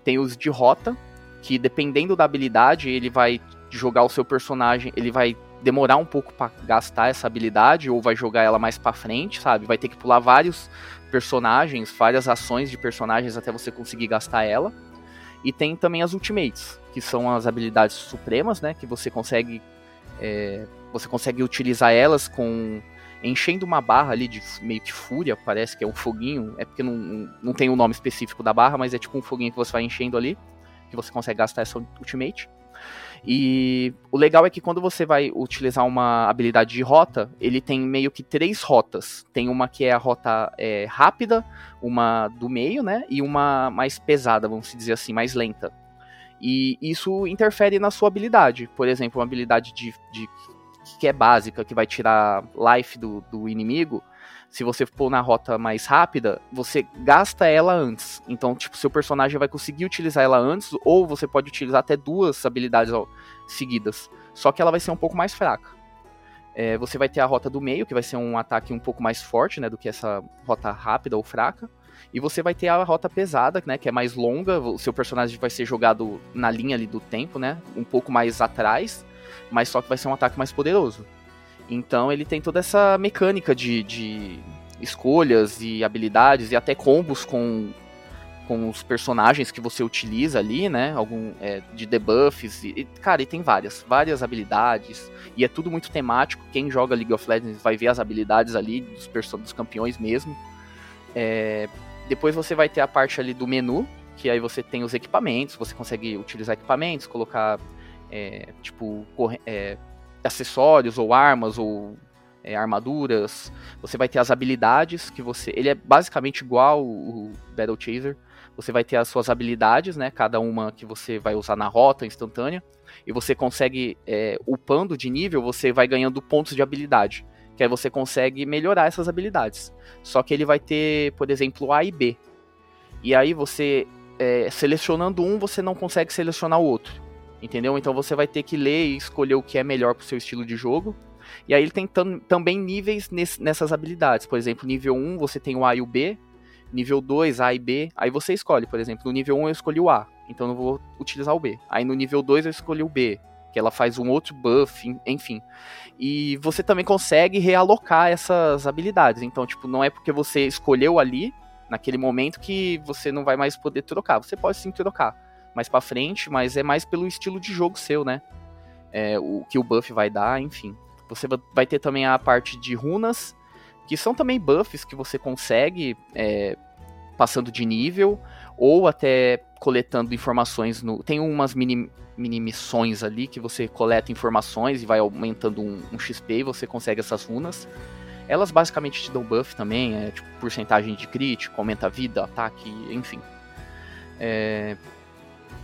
Tem os de rota, que dependendo da habilidade, ele vai jogar o seu personagem, ele vai demorar um pouco para gastar essa habilidade ou vai jogar ela mais para frente, sabe? Vai ter que pular vários personagens, várias ações de personagens até você conseguir gastar ela. E tem também as ultimates, que são as habilidades supremas, né? Que você consegue é, você consegue utilizar elas com enchendo uma barra ali de meio que fúria, parece que é um foguinho, é porque não, não tem o um nome específico da barra, mas é tipo um foguinho que você vai enchendo ali, que você consegue gastar essa ultimate. E o legal é que quando você vai utilizar uma habilidade de rota, ele tem meio que três rotas. Tem uma que é a rota é, rápida, uma do meio, né? E uma mais pesada, vamos dizer assim, mais lenta. E isso interfere na sua habilidade. Por exemplo, uma habilidade de, de que é básica, que vai tirar life do, do inimigo, se você for na rota mais rápida, você gasta ela antes. Então, tipo, seu personagem vai conseguir utilizar ela antes, ou você pode utilizar até duas habilidades seguidas. Só que ela vai ser um pouco mais fraca. É, você vai ter a rota do meio, que vai ser um ataque um pouco mais forte, né, do que essa rota rápida ou fraca. E você vai ter a rota pesada, né, que é mais longa. O seu personagem vai ser jogado na linha ali do tempo, né, um pouco mais atrás, mas só que vai ser um ataque mais poderoso. Então ele tem toda essa mecânica de, de escolhas e habilidades e até combos com, com os personagens que você utiliza ali, né? Algum é, de debuffs. E, cara, e tem várias, várias habilidades. E é tudo muito temático. Quem joga League of Legends vai ver as habilidades ali dos, dos campeões mesmo. É, depois você vai ter a parte ali do menu, que aí você tem os equipamentos, você consegue utilizar equipamentos, colocar é, tipo é, acessórios ou armas ou é, armaduras. Você vai ter as habilidades que você. Ele é basicamente igual o Battle Chaser. Você vai ter as suas habilidades, né? Cada uma que você vai usar na rota instantânea. E você consegue, é, upando de nível, você vai ganhando pontos de habilidade. Que aí você consegue melhorar essas habilidades. Só que ele vai ter, por exemplo, A e B. E aí você, é, selecionando um, você não consegue selecionar o outro. Entendeu? Então você vai ter que ler e escolher o que é melhor pro seu estilo de jogo. E aí ele tem tam também níveis nessas habilidades. Por exemplo, nível 1 você tem o A e o B. Nível 2, A e B. Aí você escolhe, por exemplo, no nível 1 eu escolhi o A, então eu não vou utilizar o B. Aí no nível 2 eu escolhi o B, que ela faz um outro buff, enfim. E você também consegue realocar essas habilidades. Então, tipo, não é porque você escolheu ali, naquele momento, que você não vai mais poder trocar. Você pode sim trocar mais para frente, mas é mais pelo estilo de jogo seu, né? É, o que o buff vai dar, enfim. Você vai ter também a parte de runas, que são também buffs que você consegue é, passando de nível ou até coletando informações no. Tem umas mini, mini missões ali que você coleta informações e vai aumentando um, um XP e você consegue essas runas. Elas basicamente te dão buff também, é tipo porcentagem de crítico, aumenta a vida, ataque, enfim. É...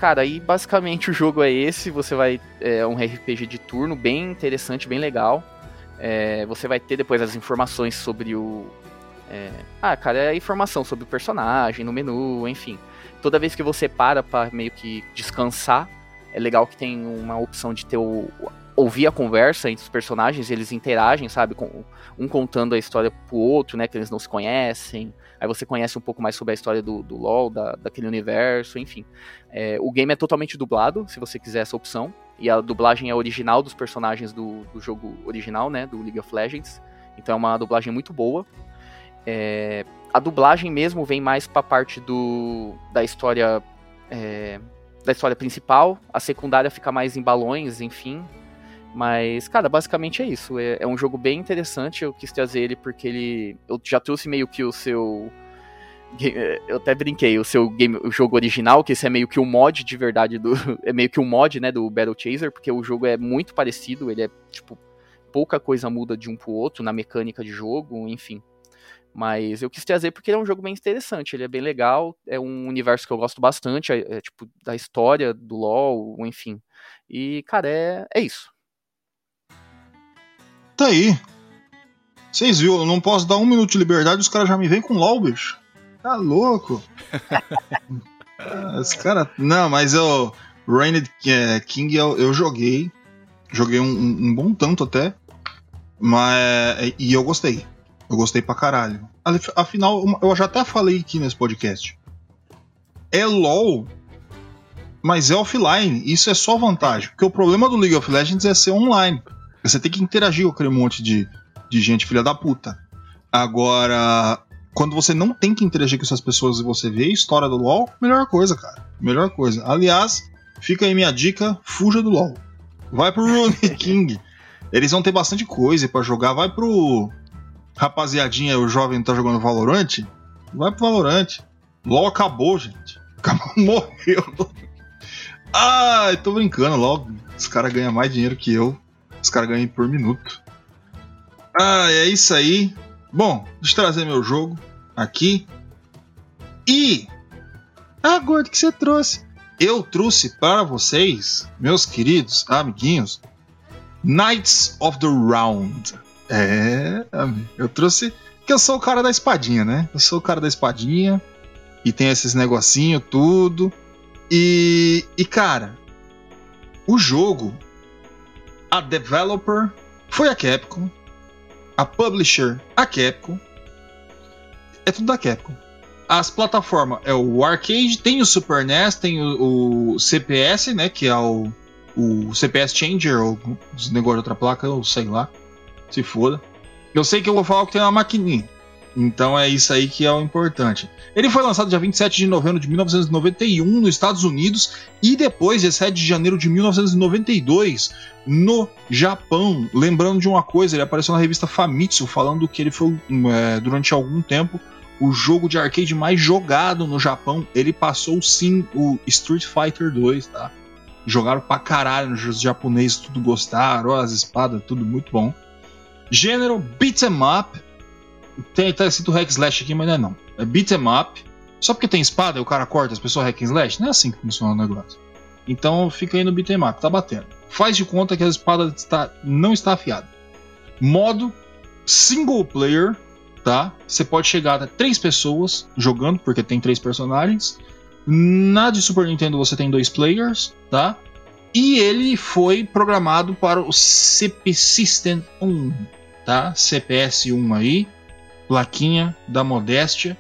Cara, aí basicamente o jogo é esse, você vai. É um RPG de turno bem interessante, bem legal. É, você vai ter depois as informações sobre o. É, ah, cara, é a informação sobre o personagem no menu, enfim. Toda vez que você para para meio que descansar, é legal que tem uma opção de ter o, ouvir a conversa entre os personagens, eles interagem, sabe, com, um contando a história pro outro, né, que eles não se conhecem. Aí você conhece um pouco mais sobre a história do, do LoL, da, daquele universo, enfim. É, o game é totalmente dublado, se você quiser essa opção. E a dublagem é original dos personagens do, do jogo original, né, do League of Legends. Então é uma dublagem muito boa. É, a dublagem mesmo vem mais pra parte do, da história é, da história principal, a secundária fica mais em balões, enfim. Mas, cara, basicamente é isso. É, é, um jogo bem interessante. Eu quis trazer ele porque ele. Eu já trouxe meio que o seu. Eu até brinquei, o seu game, o jogo original, que esse é meio que o mod de verdade do. (laughs) É meio que o mod, né, do Battle Chaser, porque o jogo é muito parecido, ele é, tipo, pouca coisa muda de um pro outro na mecânica de jogo, enfim. Mas eu quis trazer porque ele é um jogo bem interessante, ele é bem legal, é um universo que eu gosto bastante, é, é tipo, da história do LoL, enfim. E, cara, é, é isso. Tá aí. Vocês viram, eu não posso dar um minuto de liberdade, os caras já me vêm com LOL, bicho. Tá louco. (laughs) os caras. Não, mas eu. Rained é, King eu, eu joguei. Joguei um, um, bom tanto até. Mas. E eu gostei. Eu gostei pra caralho. Afinal, eu já até falei aqui nesse podcast. É LOL, mas é offline. Isso é só vantagem. Porque o problema do League of Legends é ser online. Você tem que interagir com aquele monte de, de gente filha da puta. Agora, quando você não tem que interagir com essas pessoas e você vê a história do LoL, melhor coisa, cara. Melhor coisa. Aliás, fica aí minha dica: fuja do LoL. Vai pro Rune (laughs) King. Eles vão ter bastante coisa para jogar. Vai pro rapaziadinha, o jovem tá jogando Valorant, vai pro Valorant. LOL acabou, gente. Acabou, (laughs) morreu. Ai, tô brincando, LOL. Os caras ganham mais dinheiro que eu. Os caras ganham por minuto. Ah, é isso aí. Bom, deixa eu trazer meu jogo aqui. E. Ah, gordo, que você trouxe? Eu trouxe para vocês, meus queridos amiguinhos, Knights of the Round. É, eu trouxe. Que eu sou o cara da espadinha, né? Eu sou o cara da espadinha. E tem esses negocinho, tudo. E, e cara, o jogo, a developer foi a Capcom, a publisher a Capcom. É tudo da Capcom. As plataformas é o arcade, tem o Super NES, tem o, o CPS, né? Que é o, o CPS Changer, ou os negócios de outra placa, eu sei lá. Se foda. Eu sei que eu vou falar que tem uma maquininha. Então é isso aí que é o importante. Ele foi lançado dia 27 de novembro de 1991 nos Estados Unidos e depois, dia 7 de janeiro de 1992, no Japão. Lembrando de uma coisa, ele apareceu na revista Famitsu falando que ele foi, é, durante algum tempo, o jogo de arcade mais jogado no Japão. Ele passou sim o Street Fighter 2, tá? Jogaram pra caralho nos japoneses, tudo gostaram, as espadas, tudo muito bom. Gênero beat'em up. Tem, tá escrito hack slash aqui, mas não é não. É beat'em up. Só porque tem espada e o cara corta as pessoas hack and slash, não é assim que funciona o negócio. Então fica aí no beat'em up, tá batendo. Faz de conta que a espada está, não está afiada. Modo single player, tá? Você pode chegar a três pessoas jogando, porque tem três personagens. Na de Super Nintendo você tem dois players, tá? E ele foi programado para o CP System 1, tá? CPS 1 aí, plaquinha da modéstia.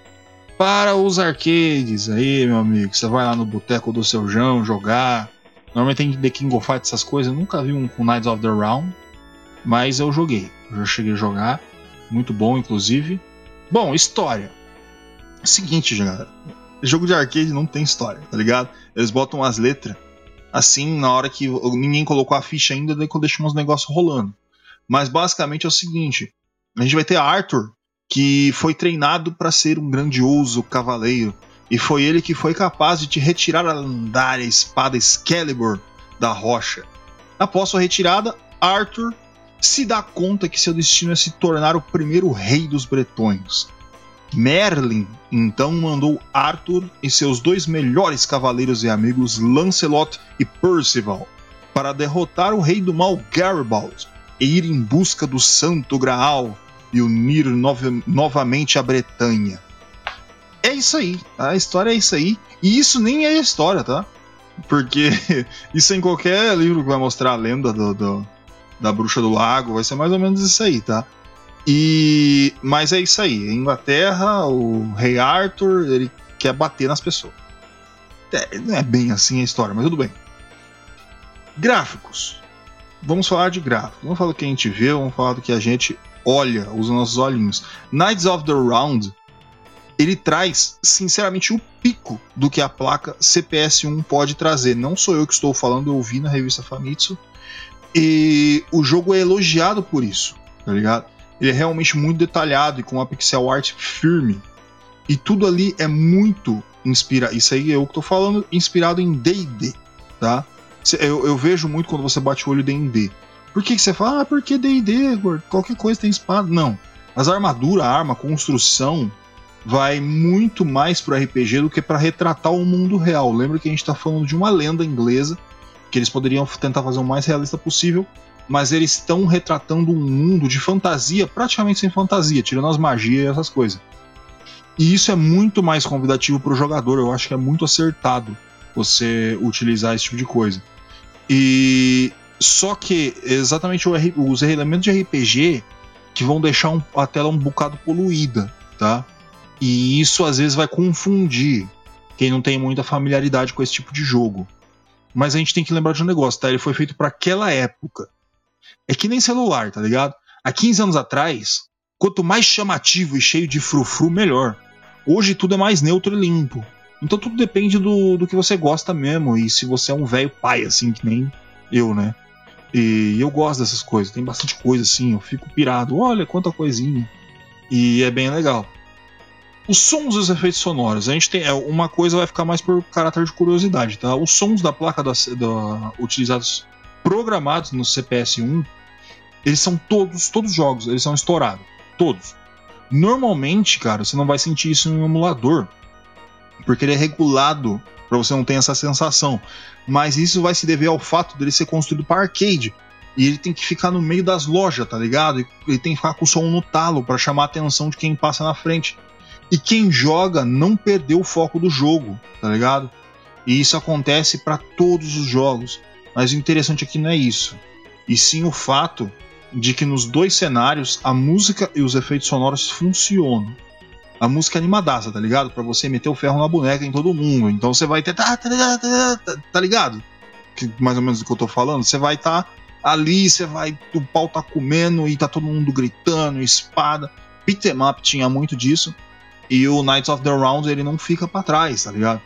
Para os arcades aí, meu amigo, você vai lá no boteco do seu João jogar. Normalmente tem The King of Fight, essas coisas. Eu nunca vi um com Knights of the Round, mas eu joguei. Eu já cheguei a jogar. Muito bom, inclusive. Bom, história. Seguinte, galera. Jogo de arcade não tem história, tá ligado? Eles botam as letras assim, na hora que ninguém colocou a ficha ainda, daí deixamos os negócios rolando. Mas basicamente é o seguinte: a gente vai ter Arthur, que foi treinado para ser um grandioso cavaleiro, e foi ele que foi capaz de te retirar a lendária espada Excalibur da rocha. Após sua retirada, Arthur se dá conta que seu destino é se tornar o primeiro rei dos bretões. Merlin então mandou Arthur e seus dois melhores cavaleiros e amigos Lancelot e Percival para derrotar o rei do mal Garibald e ir em busca do Santo Graal e unir nov novamente a Bretanha. É isso aí, a história é isso aí, e isso nem é história, tá? Porque (laughs) isso em qualquer livro que vai mostrar a lenda do, do, da Bruxa do Lago, vai ser mais ou menos isso aí, tá? E mas é isso aí, em Inglaterra, o rei Arthur, ele quer bater nas pessoas. É, não é bem assim a história, mas tudo bem. Gráficos. Vamos falar de gráficos. Vamos falar do que a gente vê, vamos falar do que a gente olha, usa nossos olhinhos. Knights of the Round, ele traz, sinceramente, o pico do que a placa CPS1 pode trazer. Não sou eu que estou falando, eu ouvi na revista Famitsu. E o jogo é elogiado por isso, tá ligado? Ele é realmente muito detalhado e com uma pixel art firme. E tudo ali é muito inspirado. Isso aí é eu que tô falando, inspirado em DD, tá? Eu, eu, vejo muito quando você bate o olho em D&D. Por que, que você fala, ah, porque D&D, qualquer coisa tem espada? Não. As armaduras, arma, construção vai muito mais pro RPG do que para retratar o mundo real. Lembra que a gente tá falando de uma lenda inglesa que eles poderiam tentar fazer o mais realista possível, mas eles estão retratando um mundo de fantasia, praticamente sem fantasia, tirando as magias e essas coisas. E isso é muito mais convidativo para o jogador, eu acho que é muito acertado você utilizar esse tipo de coisa. E só que exatamente os elementos de RPG que vão deixar um, a tela um bocado poluída, tá? E isso às vezes vai confundir quem não tem muita familiaridade com esse tipo de jogo. Mas a gente tem que lembrar de um negócio, tá? Ele foi feito para aquela época. É que nem celular, tá ligado? Há 15 anos atrás, quanto mais chamativo e cheio de frufru, melhor. Hoje tudo é mais neutro e limpo. Então tudo depende do, do que você gosta mesmo. E se você é um velho pai, assim, que nem eu, né? E eu gosto dessas coisas. Tem bastante coisa, assim. Eu fico pirado. Olha quanta coisinha. E é bem legal. Os sons e os efeitos sonoros. A gente tem. É, uma coisa vai ficar mais por caráter de curiosidade, tá? Os sons da placa da, da, utilizados programados no CPS1, eles são todos, todos os jogos, eles são estourados. Todos. Normalmente, cara, você não vai sentir isso em um emulador porque ele é regulado para você não ter essa sensação. Mas isso vai se dever ao fato dele ser construído para arcade. E ele tem que ficar no meio das lojas, tá ligado? Ele tem que ficar com o som no talo para chamar a atenção de quem passa na frente. E quem joga não perdeu o foco do jogo, tá ligado? E isso acontece para todos os jogos. Mas o interessante aqui não é isso. E sim o fato de que nos dois cenários a música e os efeitos sonoros funcionam a música animadaça, tá ligado? Para você meter o ferro na boneca em todo mundo. Então você vai ter. Tá, tá, tá, tá ligado? Que, mais ou menos do que eu tô falando. Você vai estar tá ali, você vai. O pau tá comendo e tá todo mundo gritando, espada. Beat 'em up tinha muito disso. E o Knights of the Round ele não fica para trás, tá ligado?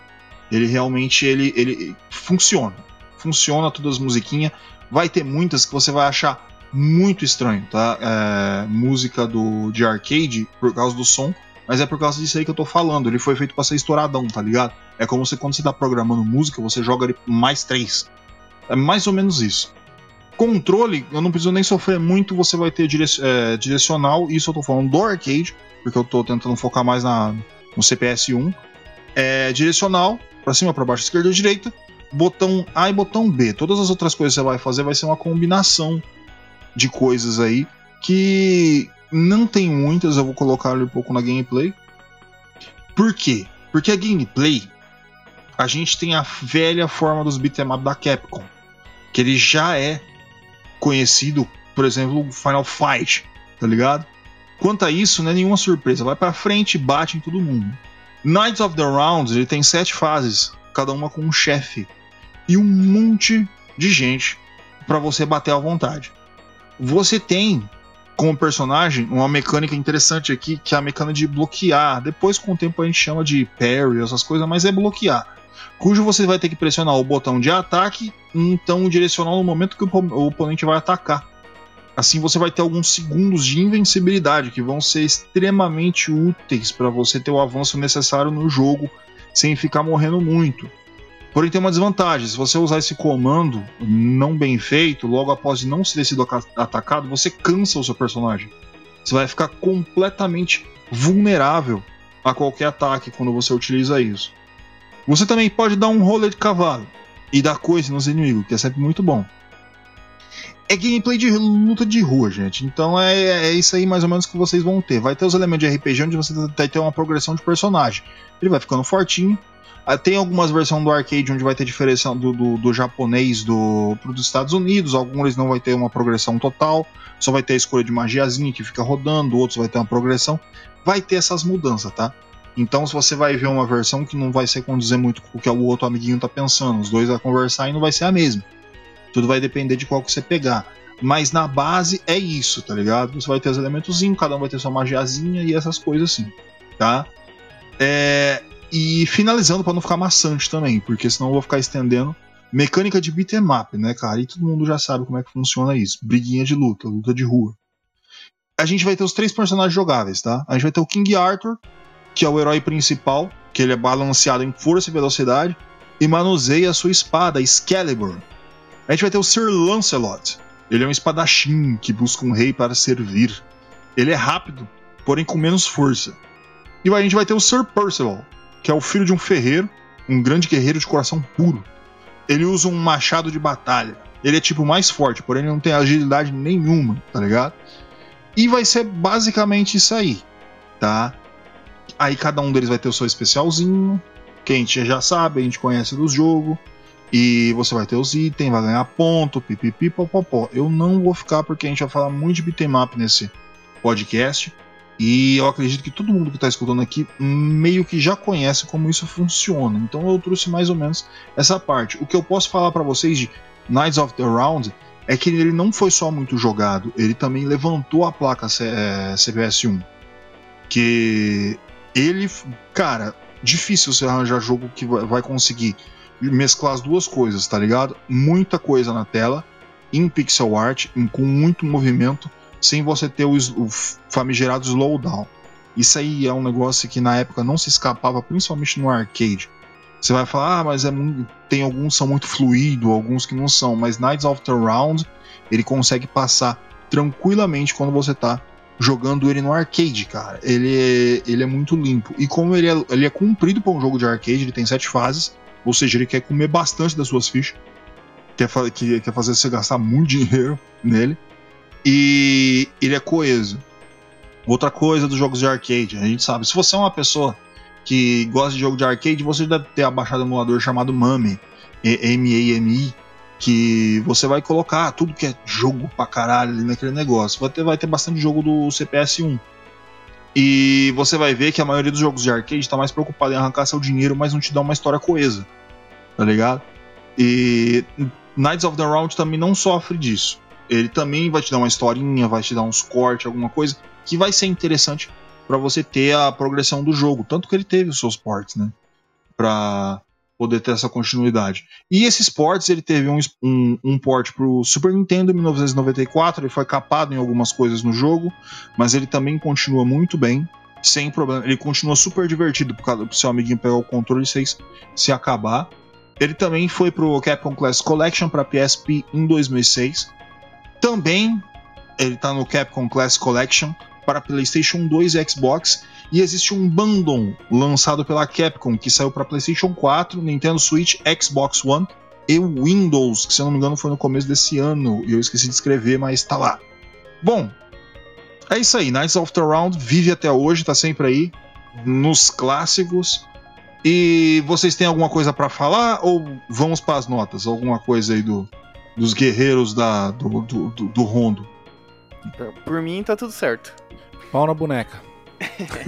Ele realmente ele, ele funciona. Funciona todas as musiquinhas. Vai ter muitas que você vai achar muito estranho, tá? É, música do de arcade por causa do som mas é por causa disso aí que eu tô falando. Ele foi feito para ser estouradão, tá ligado? É como se quando você tá programando música, você joga ele mais três. É mais ou menos isso. Controle, eu não preciso nem sofrer muito, você vai ter é, direcional, isso eu tô falando do arcade, porque eu tô tentando focar mais na, no CPS 1. É, direcional, para cima, para baixo, esquerda direita, botão A e botão B. Todas as outras coisas que você vai fazer vai ser uma combinação de coisas aí que não tem muitas, eu vou colocar um pouco na gameplay. Por quê? Porque a gameplay, a gente tem a velha forma dos beat'em up da Capcom, que ele já é conhecido, por exemplo, Final Fight, tá ligado? Quanto a isso, não é nenhuma surpresa, vai para frente e bate em todo mundo. Knights of the Rounds, ele tem sete fases, cada uma com um chefe e um monte de gente para você bater à vontade. Você tem como personagem, uma mecânica interessante aqui, que é a mecânica de bloquear. Depois, com o tempo, a gente chama de parry, essas coisas, mas é bloquear. Cujo você vai ter que pressionar o botão de ataque, então direcionar no momento que o oponente vai atacar. Assim você vai ter alguns segundos de invencibilidade que vão ser extremamente úteis para você ter o avanço necessário no jogo sem ficar morrendo muito. Porém, tem uma desvantagem: se você usar esse comando não bem feito, logo após não ter sido aca- atacado, você cansa o seu personagem. Você vai ficar completamente vulnerável a qualquer ataque quando você utiliza isso. Você também pode dar um rolê de cavalo e dar coice nos inimigos, que é sempre muito bom. É gameplay de luta de rua, gente. Então é, é isso aí mais ou menos que vocês vão ter. Vai ter os elementos de RPG onde você vai ter uma progressão de personagem. Ele vai ficando fortinho. Ah, Tem algumas versões do arcade onde vai ter diferença do, do, do japonês do, pro dos Estados Unidos. Alguns não vai ter uma progressão total. Só vai ter a escolha de magiazinha que fica rodando. Outros vai ter uma progressão. Vai ter essas mudanças, tá? Então, se você vai ver uma versão que não vai ser condizer muito com o que o outro amiguinho tá pensando, os dois vão conversar e não vai ser a mesma. Tudo vai depender de qual que você pegar. Mas na base é isso, tá ligado? Você vai ter os elementos, cada um vai ter sua magiazinha e essas coisas assim, tá? É, e finalizando para não ficar maçante também, porque senão eu vou ficar estendendo. Mecânica de beat'em up, né, cara? E todo mundo já sabe como é que funciona isso. Briguinha de luta, luta de rua. A gente vai ter os três personagens jogáveis, tá? A gente vai ter o King Arthur, que é o herói principal, que ele é balanceado em força e velocidade, e manuseia a sua espada, Excalibur. A gente vai ter o Sir Lancelot. Ele é um espadachim que busca um rei para servir. Ele é rápido, porém com menos força. E a gente vai ter o Sir Percival, que é o filho de um ferreiro, um grande guerreiro de coração puro. Ele usa um machado de batalha. Ele é tipo mais forte, porém ele não tem agilidade nenhuma, tá ligado? E vai ser basicamente isso aí, tá? Aí cada um deles vai ter o seu especialzinho, que a gente já sabe, a gente conhece do jogo. E você vai ter os itens, vai ganhar ponto, pipipi, popopó. Eu não vou ficar porque a gente vai falar muito de beat'em up nesse podcast. E eu acredito que todo mundo que está escutando aqui meio que já conhece como isso funciona. Então eu trouxe mais ou menos essa parte. O que eu posso falar para vocês de Knights of the Round é que ele não foi só muito jogado, ele também levantou a placa C- é, CBS1. Que ele, cara, difícil você arranjar jogo que vai conseguir mesclar as duas coisas, tá ligado? Muita coisa na tela, em pixel art, com muito movimento, sem você ter o, o famigerado slowdown. Isso aí é um negócio que na época não se escapava, principalmente no arcade. Você vai falar, ah, mas é muito, tem alguns que são muito fluido, alguns que não são, mas Knights of the Round ele consegue passar tranquilamente quando você tá jogando ele no arcade, cara. Ele é, ele é muito limpo. E como ele é, ele é comprido para um jogo de arcade, ele tem sete fases, ou seja, ele quer comer bastante das suas fichas. Quer, fa- que- quer fazer você gastar muito (laughs) dinheiro nele. E ele é coeso. Outra coisa dos jogos de arcade, a gente sabe. Se você é uma pessoa que gosta de jogo de arcade, você deve ter abaixado um emulador chamado MAME, M-A-M-I, que você vai colocar tudo que é jogo pra caralho ali naquele negócio. Vai ter, vai ter bastante jogo do CPS1. E você vai ver que a maioria dos jogos de arcade tá mais preocupado em arrancar seu dinheiro, mas não te dá uma história coesa. Tá ligado? E Knights of the Round também não sofre disso. Ele também vai te dar uma historinha, vai te dar uns cortes, alguma coisa que vai ser interessante para você ter a progressão do jogo. Tanto que ele teve os seus ports, né? Pra poder ter essa continuidade. E esses ports, ele teve um, um, um port pro Super Nintendo em 1994, ele foi capado em algumas coisas no jogo, mas ele também continua muito bem, sem problema. Ele continua super divertido por causa do seu amiguinho pegar o controle e se acabar. Ele também foi pro Capcom Classic Collection para PSP em 2006. Também ele tá no Capcom Classic Collection para PlayStation 2 e Xbox. E existe um bundle lançado pela Capcom que saiu para PlayStation 4, Nintendo Switch, Xbox One e Windows, que se eu não me engano foi no começo desse ano. E eu esqueci de escrever, mas tá lá. Bom, é isso aí. Knights of the Round vive até hoje, tá sempre aí nos clássicos. E vocês têm alguma coisa para falar ou vamos para as notas? Alguma coisa aí do, dos guerreiros da, do, do, do, do Rondo? Por mim tá tudo certo. Pau na boneca. (laughs)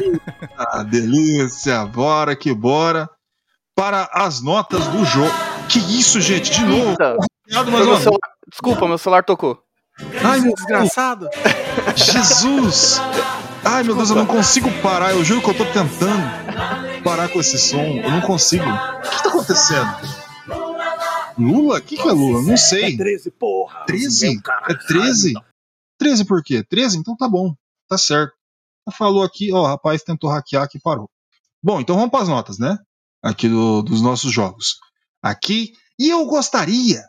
Ah, delícia! Bora que bora! Para as notas do jogo. Que isso, gente? De novo? Obrigado mais uma celular- Desculpa, meu celular tocou. Ai, meu! Desgraçado. (laughs) Jesus! Ai, meu Deus, eu não consigo parar. Eu juro que eu tô tentando parar com esse som. Eu não consigo. O que tá acontecendo? Lula? O que, que é Lula? Não sei. 13, porra! 13? Meu caralho. É 13? 13 por quê? 13? Então tá bom, tá certo. Falou aqui, ó, o rapaz tentou hackear aqui parou. Bom, então vamos para as notas, né? Aqui do- dos nossos jogos. Aqui, e eu gostaria,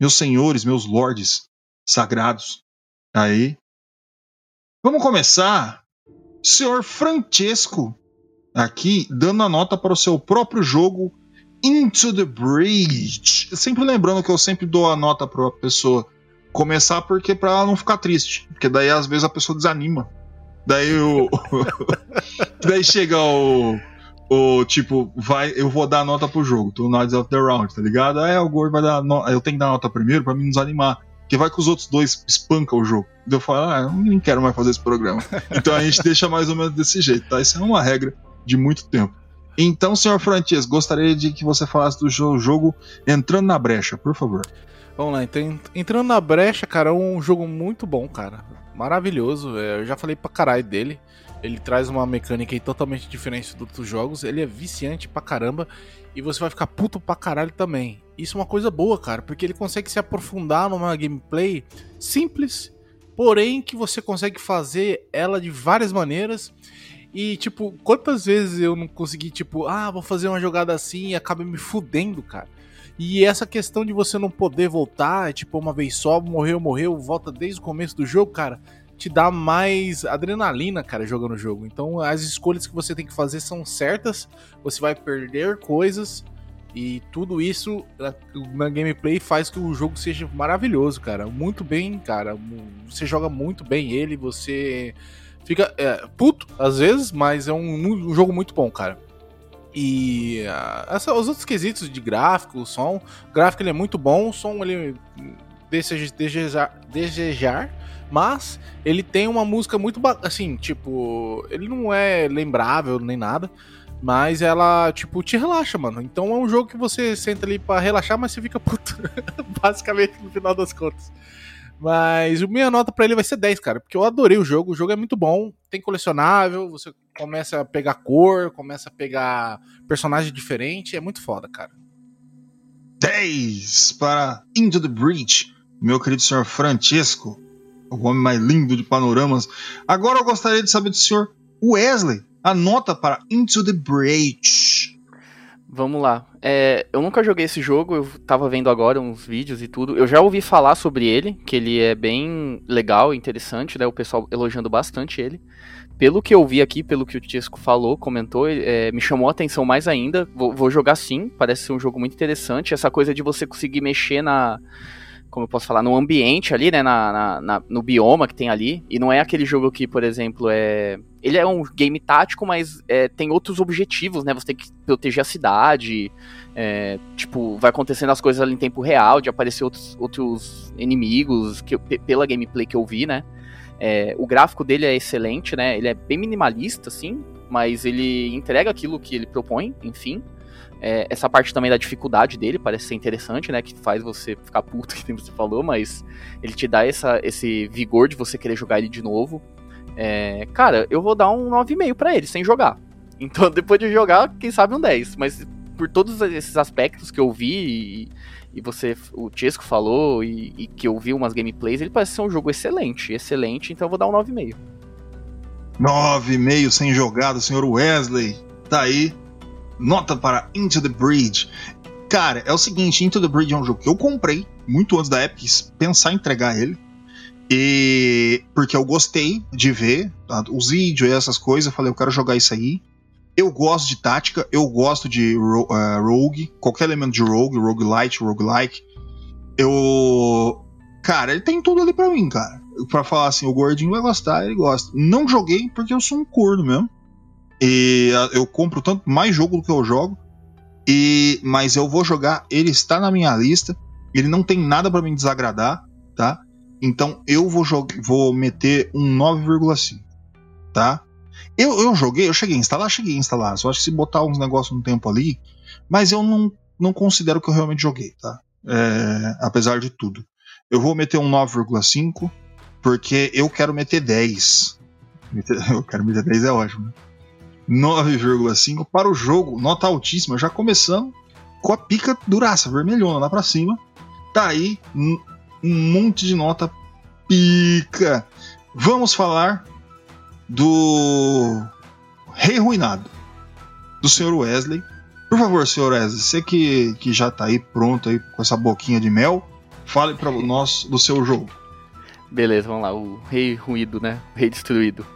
meus senhores, meus lords sagrados, aí. Vamos começar, senhor Francesco, aqui dando a nota para o seu próprio jogo Into the Bridge. Sempre lembrando que eu sempre dou a nota para a pessoa começar porque para ela não ficar triste, porque daí às vezes a pessoa desanima. Daí o (laughs) daí chega o o tipo, vai, eu vou dar a nota pro jogo, Two Knights of the Round, tá ligado? Aí o Gore vai dar no... eu tenho que dar a nota primeiro pra me desanimar. Porque vai que os outros dois espancam o jogo. Eu falo, ah, eu nem quero mais fazer esse programa. Então a gente (laughs) deixa mais ou menos desse jeito, tá? Isso é uma regra de muito tempo. Então, senhor Francesco, gostaria de que você falasse do jo- jogo entrando na brecha, por favor. Vamos lá, então, entrando na brecha, cara, é um jogo muito bom, cara. Maravilhoso. é, eu já falei pra caralho dele. Ele traz uma mecânica totalmente diferente dos outros jogos. Ele é viciante pra caramba. E você vai ficar puto pra caralho também. Isso é uma coisa boa, cara, porque ele consegue se aprofundar numa gameplay simples, porém que você consegue fazer ela de várias maneiras. E, tipo, quantas vezes eu não consegui, tipo, ah, vou fazer uma jogada assim e acaba me fudendo, cara. E essa questão de você não poder voltar, tipo, uma vez só, morreu, morreu, volta desde o começo do jogo, cara, te dá mais adrenalina, cara, jogando o jogo. Então, as escolhas que você tem que fazer são certas, você vai perder coisas, e tudo isso na, na gameplay faz que o jogo seja maravilhoso, cara. Muito bem, cara. Você joga muito bem ele, você fica é, puto às vezes, mas é um, um jogo muito bom, cara. E ah, essa- os outros quesitos de gráfico, som, gráfico ele é muito bom, o som ele deseja, desejar, desejar, mas ele tem uma música muito assim, tipo, ele não é lembrável nem nada, mas ela tipo te relaxa, mano. Então é um jogo que você senta ali pra relaxar, mas você fica puto, (laughs) basicamente no final das contas. Mas minha nota pra ele vai ser 10, cara, porque eu adorei o jogo, o jogo é muito bom, tem colecionável, você começa a pegar cor, começa a pegar personagem diferente, é muito foda, cara. 10 para Into the Breach, meu querido senhor Francesco, o homem mais lindo de panoramas. Agora eu gostaria de saber do senhor Wesley, a nota para Into the Breach. Vamos lá. É, eu nunca joguei esse jogo, eu tava vendo agora uns vídeos e tudo. Eu já ouvi falar sobre ele, que ele é bem legal, interessante, né? O pessoal elogiando bastante ele. Pelo que eu vi aqui, pelo que o Tisco falou, comentou, é, me chamou a atenção mais ainda. Vou, vou jogar sim, parece ser um jogo muito interessante. Essa coisa de você conseguir mexer na. Como eu posso falar, no ambiente ali, né? Na, na- na- no bioma que tem ali. E não é aquele jogo que, por exemplo, é. Ele é um game tático, mas é, tem outros objetivos, né? Você tem que proteger a cidade. é, tipo, vai acontecendo as coisas ali em tempo real, de aparecer outros, outros inimigos, que, pela gameplay que eu vi, né? É, o gráfico dele é excelente, né? Ele é bem minimalista, assim, mas ele entrega aquilo que ele propõe, enfim. É, essa parte também da dificuldade dele parece ser interessante, né? Que faz você ficar puto, (laughs) que você falou, mas ele te dá essa, esse vigor de você querer jogar ele de novo. É, cara, eu vou dar um 9,5 pra ele, sem jogar. (laughs) Então, depois de jogar, quem sabe um 10. Mas por todos esses aspectos que eu vi e, e você, o Chesco falou e, e que eu vi umas gameplays, ele parece ser um jogo excelente, excelente, então eu vou dar um 9,5. 9,5 sem jogado, senhor Wesley. Tá aí. Nota para Into the Bridge. Cara, é o seguinte, Into the Bridge é um jogo que eu comprei muito antes da quis pensar em entregar ele. E porque eu gostei de ver tá, os vídeos e essas coisas, eu falei, eu quero jogar isso aí. Eu gosto de tática, eu gosto de ro- eh, rogue, qualquer elemento de rogue, roguelite, roguelike. Eu. Cara, ele tem tudo ali pra mim, cara. Pra falar assim, o gordinho vai gostar, ele gosta. Não joguei porque eu sou um corno mesmo. E ah, eu compro tanto mais jogo do que eu jogo. E mas eu vou jogar, ele está na minha lista. Ele não tem nada pra me desagradar, tá? Então eu vou vou meter um 9,5, tá? Eu, eu joguei, eu cheguei a instalar, cheguei a instalar. Só acho que se botar uns negócios no tempo ali, mas eu não, não considero que eu realmente joguei, tá? É, apesar de tudo. Eu vou meter um 9,5 porque eu quero meter 10. Meter- (laughs) Eu quero meter 10 é ótimo. né? 9,5 para o jogo, nota altíssima. Já começamos com a pica duraça, vermelhona lá pra cima. Tá aí um, um monte de nota pica. Vamos falar do Rei Ruinado, do Sr. Wesley. Por favor, Sr. Wesley, você que, que já tá aí pronto aí com essa boquinha de mel, fale para nós do seu jogo. Beleza, vamos lá. O Rei Ruído, né? O Rei Destruído.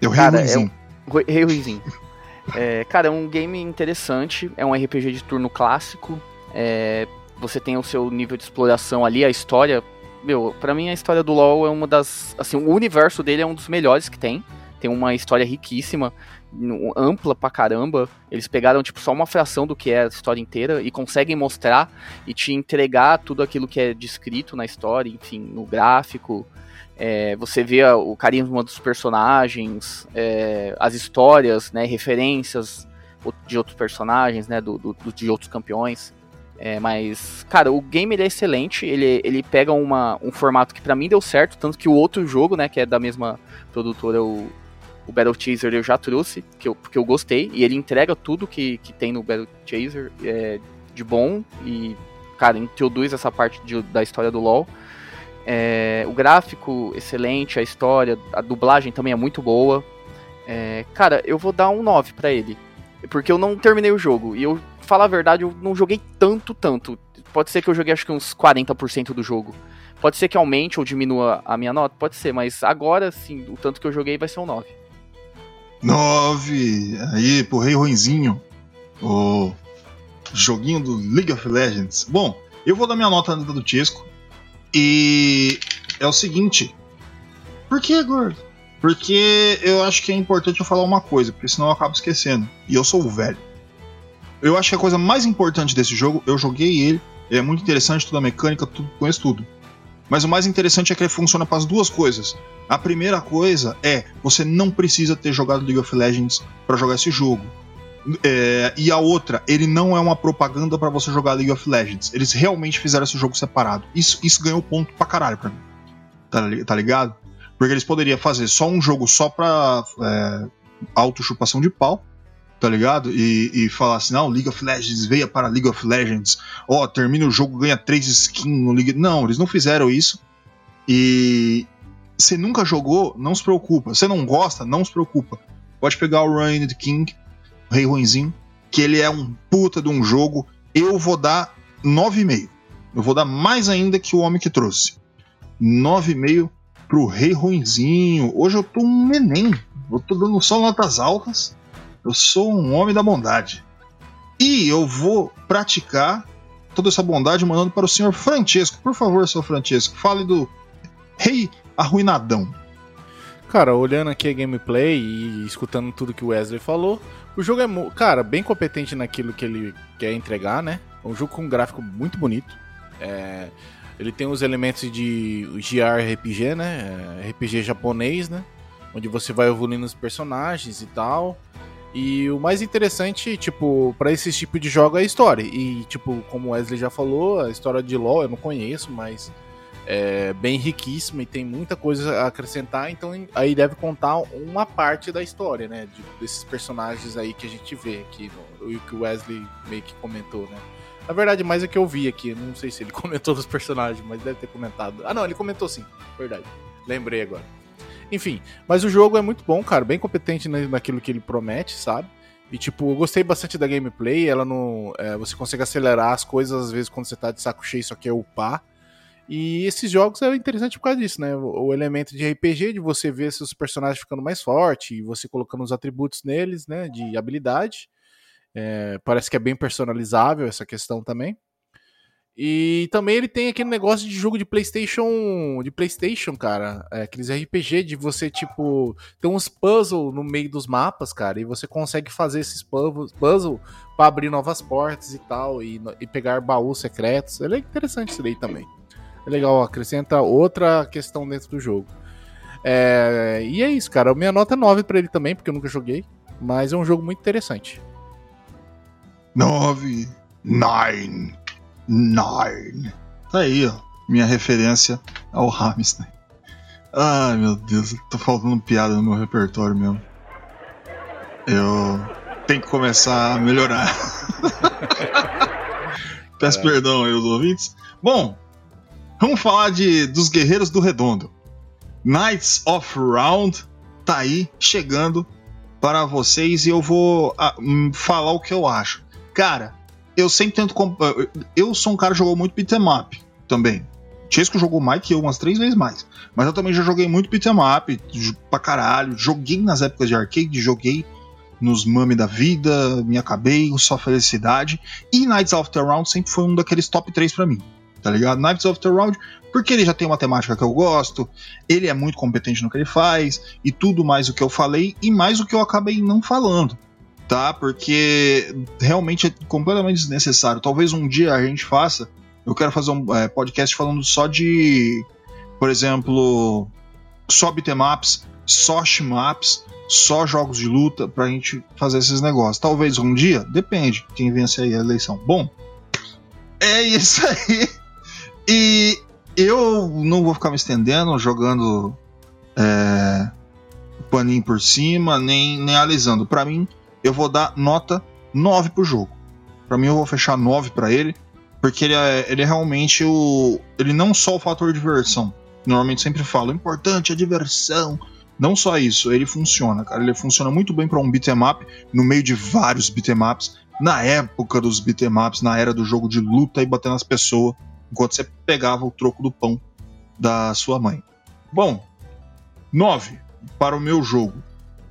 É o Rei Cara, é Ruinzinho. Rei Ruizinho. É, cara, é um game interessante, é um RPG de turno clássico. é, você tem o seu nível de exploração ali, a história. Meu, pra mim a história do LoL é uma das. Assim, o universo dele é um dos melhores que tem. Tem uma história riquíssima, ampla pra caramba. Eles pegaram, tipo, só uma fração do que é a história inteira e conseguem mostrar e te entregar tudo aquilo que é descrito na história, enfim, no gráfico. É, você vê o carisma dos personagens, é, as histórias, né, referências de outros personagens, né, do, do- de outros campeões. É, mas, cara, o game é excelente, ele, ele pega uma, um formato que pra mim deu certo, tanto que o outro jogo, né, que é da mesma produtora, o, o Battle Chaser, eu já trouxe, que eu, porque eu gostei, e ele entrega tudo que, que tem no Battle Chaser é, de bom, e, cara, introduz essa parte de- da história do LoL. É, o gráfico excelente, a história, a dublagem também é muito boa. É, cara, eu vou dar um 9 pra ele. Porque eu não terminei o jogo. E eu, falar a verdade, eu não joguei tanto, tanto. Pode ser que eu joguei acho que uns 40% do jogo. Pode ser que aumente ou diminua a minha nota, pode ser, mas agora sim, o tanto que eu joguei vai ser um 9. 9. Aí, pro Rei Ruinzinho. O joguinho do League of Legends. Bom, eu vou dar minha nota do Chesco. E é o seguinte. Por que, gordo? Porque eu acho que é importante eu falar uma coisa, porque senão eu acabo esquecendo. E eu sou o velho. Eu acho que a coisa mais importante desse jogo, eu joguei ele, ele é muito interessante, toda a mecânica, tudo, conheço tudo. Mas o mais interessante é que ele funciona para as duas coisas. A primeira coisa é você não precisa ter jogado League of Legends para jogar esse jogo. É, e a outra, ele não é uma propaganda para você jogar League of Legends. Eles realmente fizeram esse jogo separado. Isso, isso ganhou ponto pra caralho pra mim. Tá, tá ligado? Porque eles poderiam fazer só um jogo só pra é, auto-chupação de pau, tá ligado? E, e falar assim: não, League of Legends veio para League of Legends. Ó, termina o jogo, ganha três skins no League. Não, eles não fizeram isso. E você nunca jogou, não se preocupa. Você não gosta, não se preocupa. Pode pegar o Ryan King, o Rei Ruinzinho, que ele é um puta de um jogo. Eu vou dar 9,5. Eu vou dar mais ainda que o homem que trouxe. 9,5 pro Rei Ruinzinho. Hoje eu tô um neném. Eu tô dando só notas altas. Eu sou um homem da bondade. E eu vou praticar toda essa bondade mandando para o senhor Francesco. Por favor, senhor Francesco, fale do Rei Arruinadão. Cara, olhando aqui a gameplay e escutando tudo que o Wesley falou, o jogo é, cara, bem competente naquilo que ele quer entregar, né? É um jogo com um gráfico muito bonito. É, ele tem os elementos de JRPG, né? É, RPG japonês, né? Onde você vai evoluindo os personagens e tal. E o mais interessante, tipo, pra esse tipo de jogo é a história. E, tipo, como o Wesley já falou, a história de LoL eu não conheço, mas é bem riquíssima e tem muita coisa a acrescentar, então aí deve contar uma parte da história, né? de- desses personagens aí que a gente vê aqui, o que o Wesley meio que comentou, né? Na verdade, mais é que eu vi aqui, não sei se ele (laughs) comentou dos personagens, mas deve ter comentado. Ah, não, ele comentou sim, verdade. Lembrei agora. Enfim, mas o jogo é muito bom, cara, bem competente na- naquilo que ele promete, sabe? E tipo, eu gostei bastante da gameplay, ela não. é, você consegue acelerar as coisas às vezes quando você tá de saco cheio, só quer upar. E esses jogos é interessante por causa disso, né? O, elemento de RPG, de você ver seus personagens ficando mais fortes, e você colocando os atributos neles, né? De habilidade. É, parece que é bem personalizável essa questão também. E também ele tem aquele negócio de jogo de PlayStation, de PlayStation, cara, é, aqueles RPG de você tipo tem uns puzzle no meio dos mapas, cara, e você consegue fazer esses puzzle, puzzle para abrir novas portas e tal e, e pegar baús secretos. Ele é interessante isso daí também. É legal, acrescenta outra questão dentro do jogo. É, e é isso, cara. Minha nota é 9 pra ele também, porque eu nunca joguei. Mas é um jogo muito interessante. 9, 9, 9. Tá aí, ó. Minha referência ao Hamster. Ai, meu Deus, tô faltando piada no meu repertório mesmo. Eu tenho que começar a melhorar. (laughs) Peço perdão aí aos ouvintes. Bom, vamos falar de dos Guerreiros do Redondo. Knights of Round tá aí chegando para vocês e eu vou ah, hum, falar o que eu acho. Cara, eu sempre tento. comp- Eu sou um cara que jogou muito beat'em up também. Chesco jogou mais que eu, umas três vezes mais. Mas eu também já joguei muito beat'em up pra caralho. Joguei nas épocas de arcade, joguei nos Mami da vida, me acabei, só felicidade. E Knights of the Round sempre foi um daqueles top 3 pra mim. Tá ligado? Knights of the Round, porque ele já tem uma temática que eu gosto, ele é muito competente no que ele faz, e tudo mais o que eu falei, e mais o que eu acabei não falando. Tá? Porque realmente é completamente desnecessário. Talvez um dia a gente faça. Eu quero fazer um é, podcast falando só de, por exemplo, só beatemaps, só shmups, só jogos de luta pra gente fazer esses negócios. Talvez um dia, depende quem vence aí a eleição. Bom, é isso aí. E eu não vou ficar me estendendo jogando é, paninho por cima, nem, nem alisando. Pra mim, eu vou dar nota 9 pro jogo. Pra mim, eu vou fechar 9 pra ele, porque ele é, ele é realmente o. Ele não só o fator diversão. Normalmente sempre falo, o importante é a diversão. Não só isso, ele funciona, cara. Ele funciona muito bem pra um beat'em up no meio de vários beat'em ups. Na época dos beat'em ups, na era do jogo de luta e bater nas pessoas, enquanto você pegava o troco do pão da sua mãe. Bom, 9 para o meu jogo.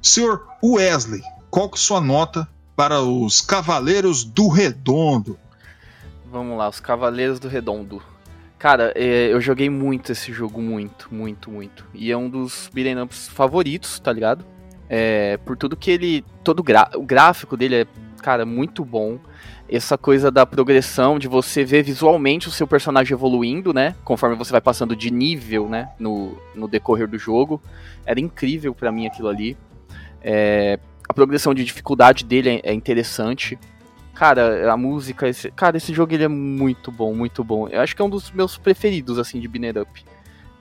Senhor Wesley, qual que é sua nota para os Cavaleiros do Redondo? Vamos lá, os Cavaleiros do Redondo. Cara, é, eu joguei muito esse jogo, muito, muito, muito. E é um dos ups favoritos, tá ligado? É, por tudo que ele. Todo gra- o gráfico dele é, cara, muito bom. Essa coisa da progressão, de você ver visualmente o seu personagem evoluindo, né? Conforme você vai passando de nível, né? No, no decorrer do jogo. Era incrível pra mim aquilo ali. É, a progressão de dificuldade dele é- é interessante. Cara, a música, esse, cara, esse jogo ele é muito bom, muito bom. Eu acho que é um dos meus preferidos, assim, de Binner Up.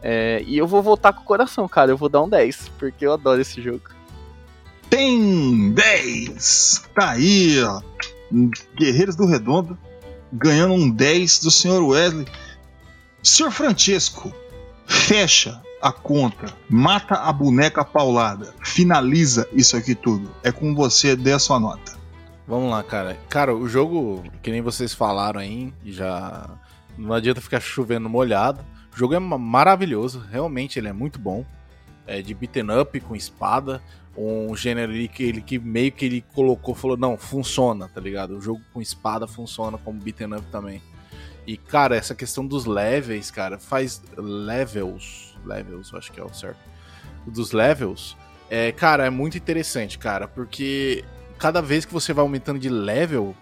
É, e eu vou voltar com o coração, cara. Eu vou dar um 10, porque eu adoro esse jogo. Tem 10! Tá aí, ó. Guerreiros do Redondo ganhando um 10 do Sr. Wesley. Sr. Francesco, fecha a conta, mata a boneca paulada, finaliza isso aqui tudo. É com você, dê a sua nota. Vamos lá, cara. Cara, o jogo, que nem vocês falaram aí, já. Não adianta ficar chovendo molhado. O jogo é ma- maravilhoso, realmente ele é muito bom. É de beaten up com espada. Um gênero ali que ele que meio que ele colocou, falou, não, funciona, tá ligado? O jogo com espada funciona como beaten up também. E, cara, essa questão dos levels, cara, faz levels. Levels, eu acho que é o certo. Dos levels. É, cara, é muito interessante, cara, porque cada vez que você vai aumentando de level,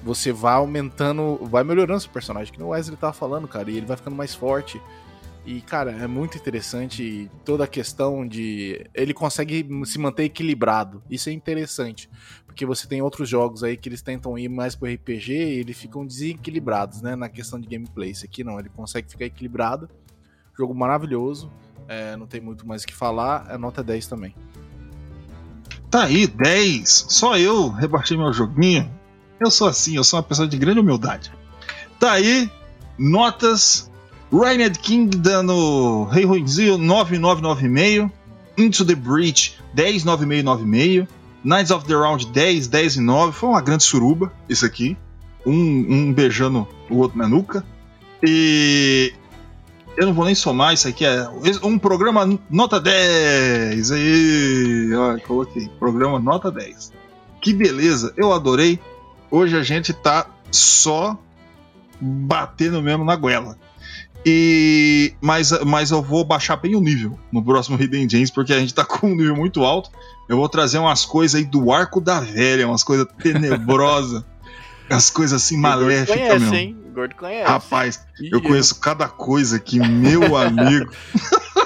você vai aumentando, vai melhorando seu personagem, que o Wesley tava falando, cara, e ele vai ficando mais forte. E, cara, é muito interessante toda a questão de. Ele consegue se manter equilibrado. Isso é interessante. Porque você tem outros jogos aí que eles tentam ir mais pro RPG e eles ficam desequilibrados, né? Na questão de gameplay. Esse aqui não, ele consegue ficar equilibrado. Jogo maravilhoso. é, não tem muito mais o que falar. É nota 10 também. Tá aí, 10. Só eu rebaixei meu joguinho. Eu sou assim, eu sou uma pessoa de grande humildade. Tá aí, notas. Reined King dando Rei Ruinzinho 9996. Into the Breach 10, 9696. Knights of the Round 10, 10 e 9. Foi uma grande suruba, isso aqui. Um, um beijando o outro na nuca. E eu não vou nem somar, isso aqui é um programa nota 10. Aí, ó, coloquei. Programa nota 10. Que beleza, eu adorei. Hoje a gente tá só batendo mesmo na goela. E mas, mas eu vou baixar bem o nível no próximo Hidden Gems, porque a gente tá (laughs) com um nível muito alto. Eu vou trazer umas coisas aí do arco da velha, umas coisas tenebrosas, (laughs) as coisas assim maléficas conhece, mesmo. hein? O Gordo conhece. Rapaz, eu conheço cada coisa aqui, meu (laughs) amigo.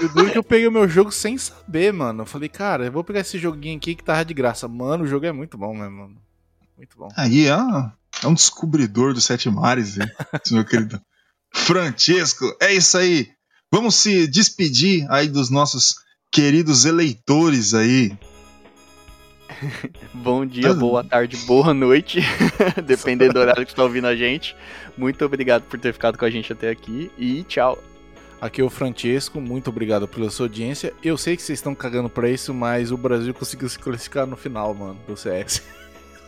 O duro que eu peguei o meu jogo sem saber, mano. Eu falei, cara, eu vou pegar esse joguinho aqui que tava de graça. Mano, o jogo é muito bom, né, mano? Muito bom. Aí, é, é um descobridor dos sete mares, hein, esse meu querido. Francesco, é isso aí. Vamos se despedir aí dos nossos queridos eleitores aí. (laughs) Bom dia, boa tarde, boa noite, (laughs) dependendo do horário que você tá ouvindo a gente. Muito obrigado por ter ficado com a gente até aqui e tchau. Aqui é o Francesco, muito obrigado pela sua audiência. Eu sei que vocês estão cagando pra isso, mas o Brasil conseguiu se classificar no final, mano, do CS.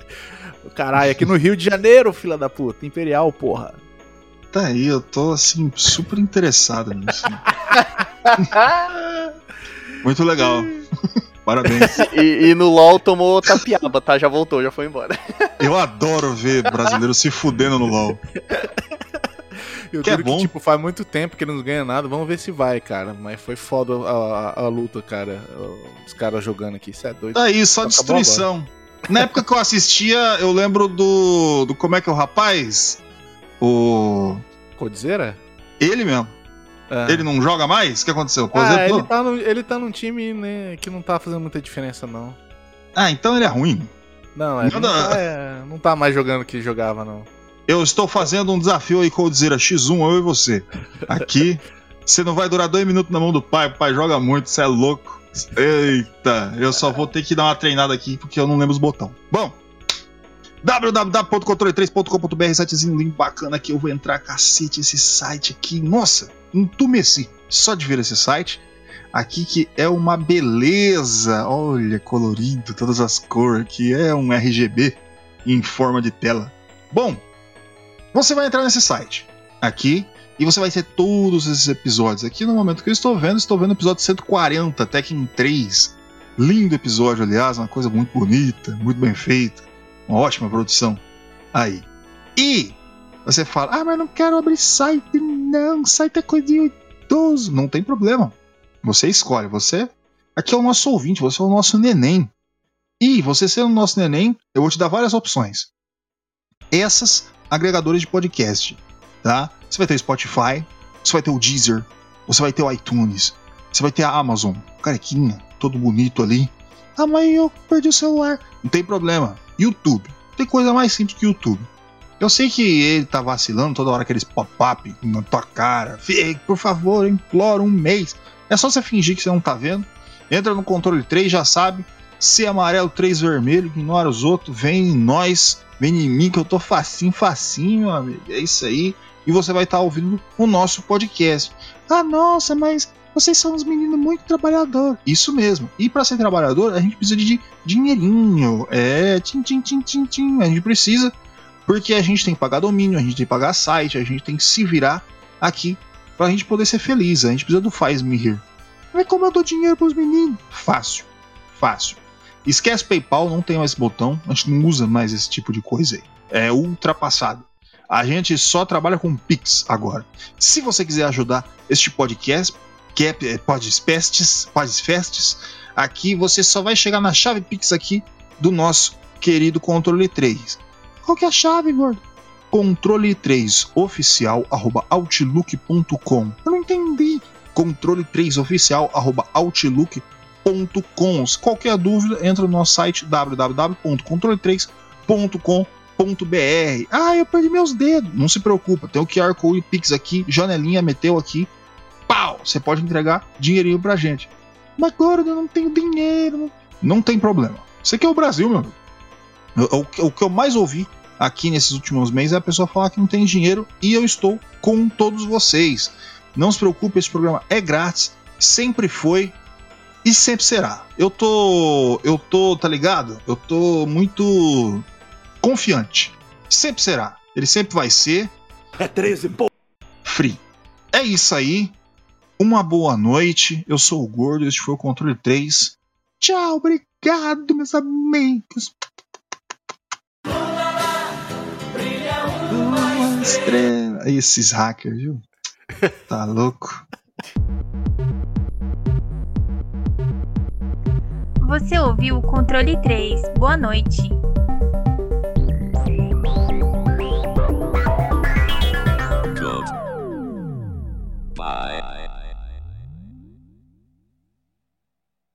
(laughs) Caralho, aqui no Rio de Janeiro, fila da puta. Imperial, porra. Tá aí, eu tô assim, super interessado nisso. (laughs) Muito legal. (laughs) Parabéns. E, e no LoL tomou tapiaba, tá? Já voltou, já foi embora. Eu adoro ver brasileiro se fudendo no LoL. Eu Que é bom. que, tipo, faz muito tempo que eles não ganham nada. Vamos ver se vai, cara. Mas foi foda a, a- a luta, cara. Os caras jogando aqui. Isso é doido. Tá aí, só Acabou destruição. Na época que eu assistia, eu lembro do. do como é que é o rapaz? O. Codizera? Ele mesmo. Ah. Ele não joga mais? O que aconteceu? Ah, ele tá, no, ele tá num time né, que não tá fazendo muita diferença, não. Ah, então ele é ruim. Não, ele não Manda- tá, é, não tá mais jogando o que jogava, não. Eu estou fazendo um desafio aí com o Dizer X1, eu e você. Aqui, (laughs) você não vai durar dois minutos na mão do pai, o pai joga muito, você é louco. Eita, eu só vou ter que dar uma treinada aqui porque eu não lembro os botões. Bom, www.controle3.com.br, sitezinho link bacana aqui. Eu vou entrar, cacete, esse site aqui. Nossa, entumeci só de ver esse site. Aqui que é uma beleza. Olha, colorido, todas as cores aqui. É um RGB em forma de tela. Bom, você vai entrar nesse site aqui e você vai ter todos esses episódios. Aqui no momento que eu estou vendo, estou vendo o episódio 140, Tekken 3. Lindo episódio, aliás, uma coisa muito bonita, muito bem feita. Uma ótima produção. Aí. E você fala: Ah, mas não quero abrir site, não. Site é coisa de idoso. Não tem problema. Você escolhe. Você. Aqui é o nosso ouvinte, você é o nosso neném. E você sendo o nosso neném, eu vou te dar várias opções. Essas agregadores de podcast, tá? Você vai ter o Spotify, você vai ter o Deezer, você vai ter o iTunes, você vai ter a Amazon, carequinha, todo bonito ali. Ah, mas eu perdi o celular. Não tem problema. YouTube. Tem coisa mais simples que YouTube. Eu sei que ele tá vacilando toda hora aqueles pop-up na tua cara. Por favor, imploro um mês. É só você fingir que você não tá vendo. Entra no controle 3, já sabe. Se amarelo, 3 vermelho, ignora os outros. Vem em nós, vem em mim que eu tô facinho, facinho, meu amigo. É isso aí. E você vai estar ouvindo o nosso podcast. Ah, nossa, mas vocês são uns meninos muito trabalhadores. Isso mesmo. E para ser trabalhador, a gente precisa de dinheirinho. É, tim, tim, tim, tim, tim. A gente precisa, porque a gente tem que pagar domínio, a gente tem que pagar site, a gente tem que se virar aqui pra gente poder ser feliz. A gente precisa do faz-me rir. Mas como eu dou dinheiro pros meninos? Fácil. Fácil. Esquece PayPal, não tem mais botão. A gente não usa mais esse tipo de coisa aí. É ultrapassado. A gente só trabalha com Pix agora. Se você quiser ajudar este podcast, que é é, Podfestes, Podfestes, aqui você só vai chegar na chave Pix aqui do nosso querido Controle 3. Qual que é a chave, gordo? Controle 3 oficial arroba outlook.com. Eu não entendi. Controle 3 oficial arroba outlook.com. Se qualquer dúvida, entra no nosso site www.controle3.com.br. Ah, eu perdi meus dedos. Não se preocupa, tem o QR Code Pix aqui, janelinha, meteu aqui. Pau! Você pode entregar dinheirinho pra gente. Mas, gordo, eu não tenho dinheiro. Não, tem problema. Isso aqui é o Brasil, meu amigo. O, o que- o que eu mais ouvi aqui nesses últimos meses é a pessoa falar que não tem dinheiro e eu estou com todos vocês. Não se preocupe, esse programa é grátis, sempre foi e sempre será. Eu tô, eu tô, tá ligado? Eu tô muito confiante. Sempre será. Ele sempre vai ser É 13, pô. free. É isso aí. Uma boa noite. Eu sou o Gordo, este foi o Controle 3. Tchau, obrigado, meus amigos. Uma estrela. Esses hackers, viu? (laughs) Tá louco? Você ouviu o Controle 3. Boa noite.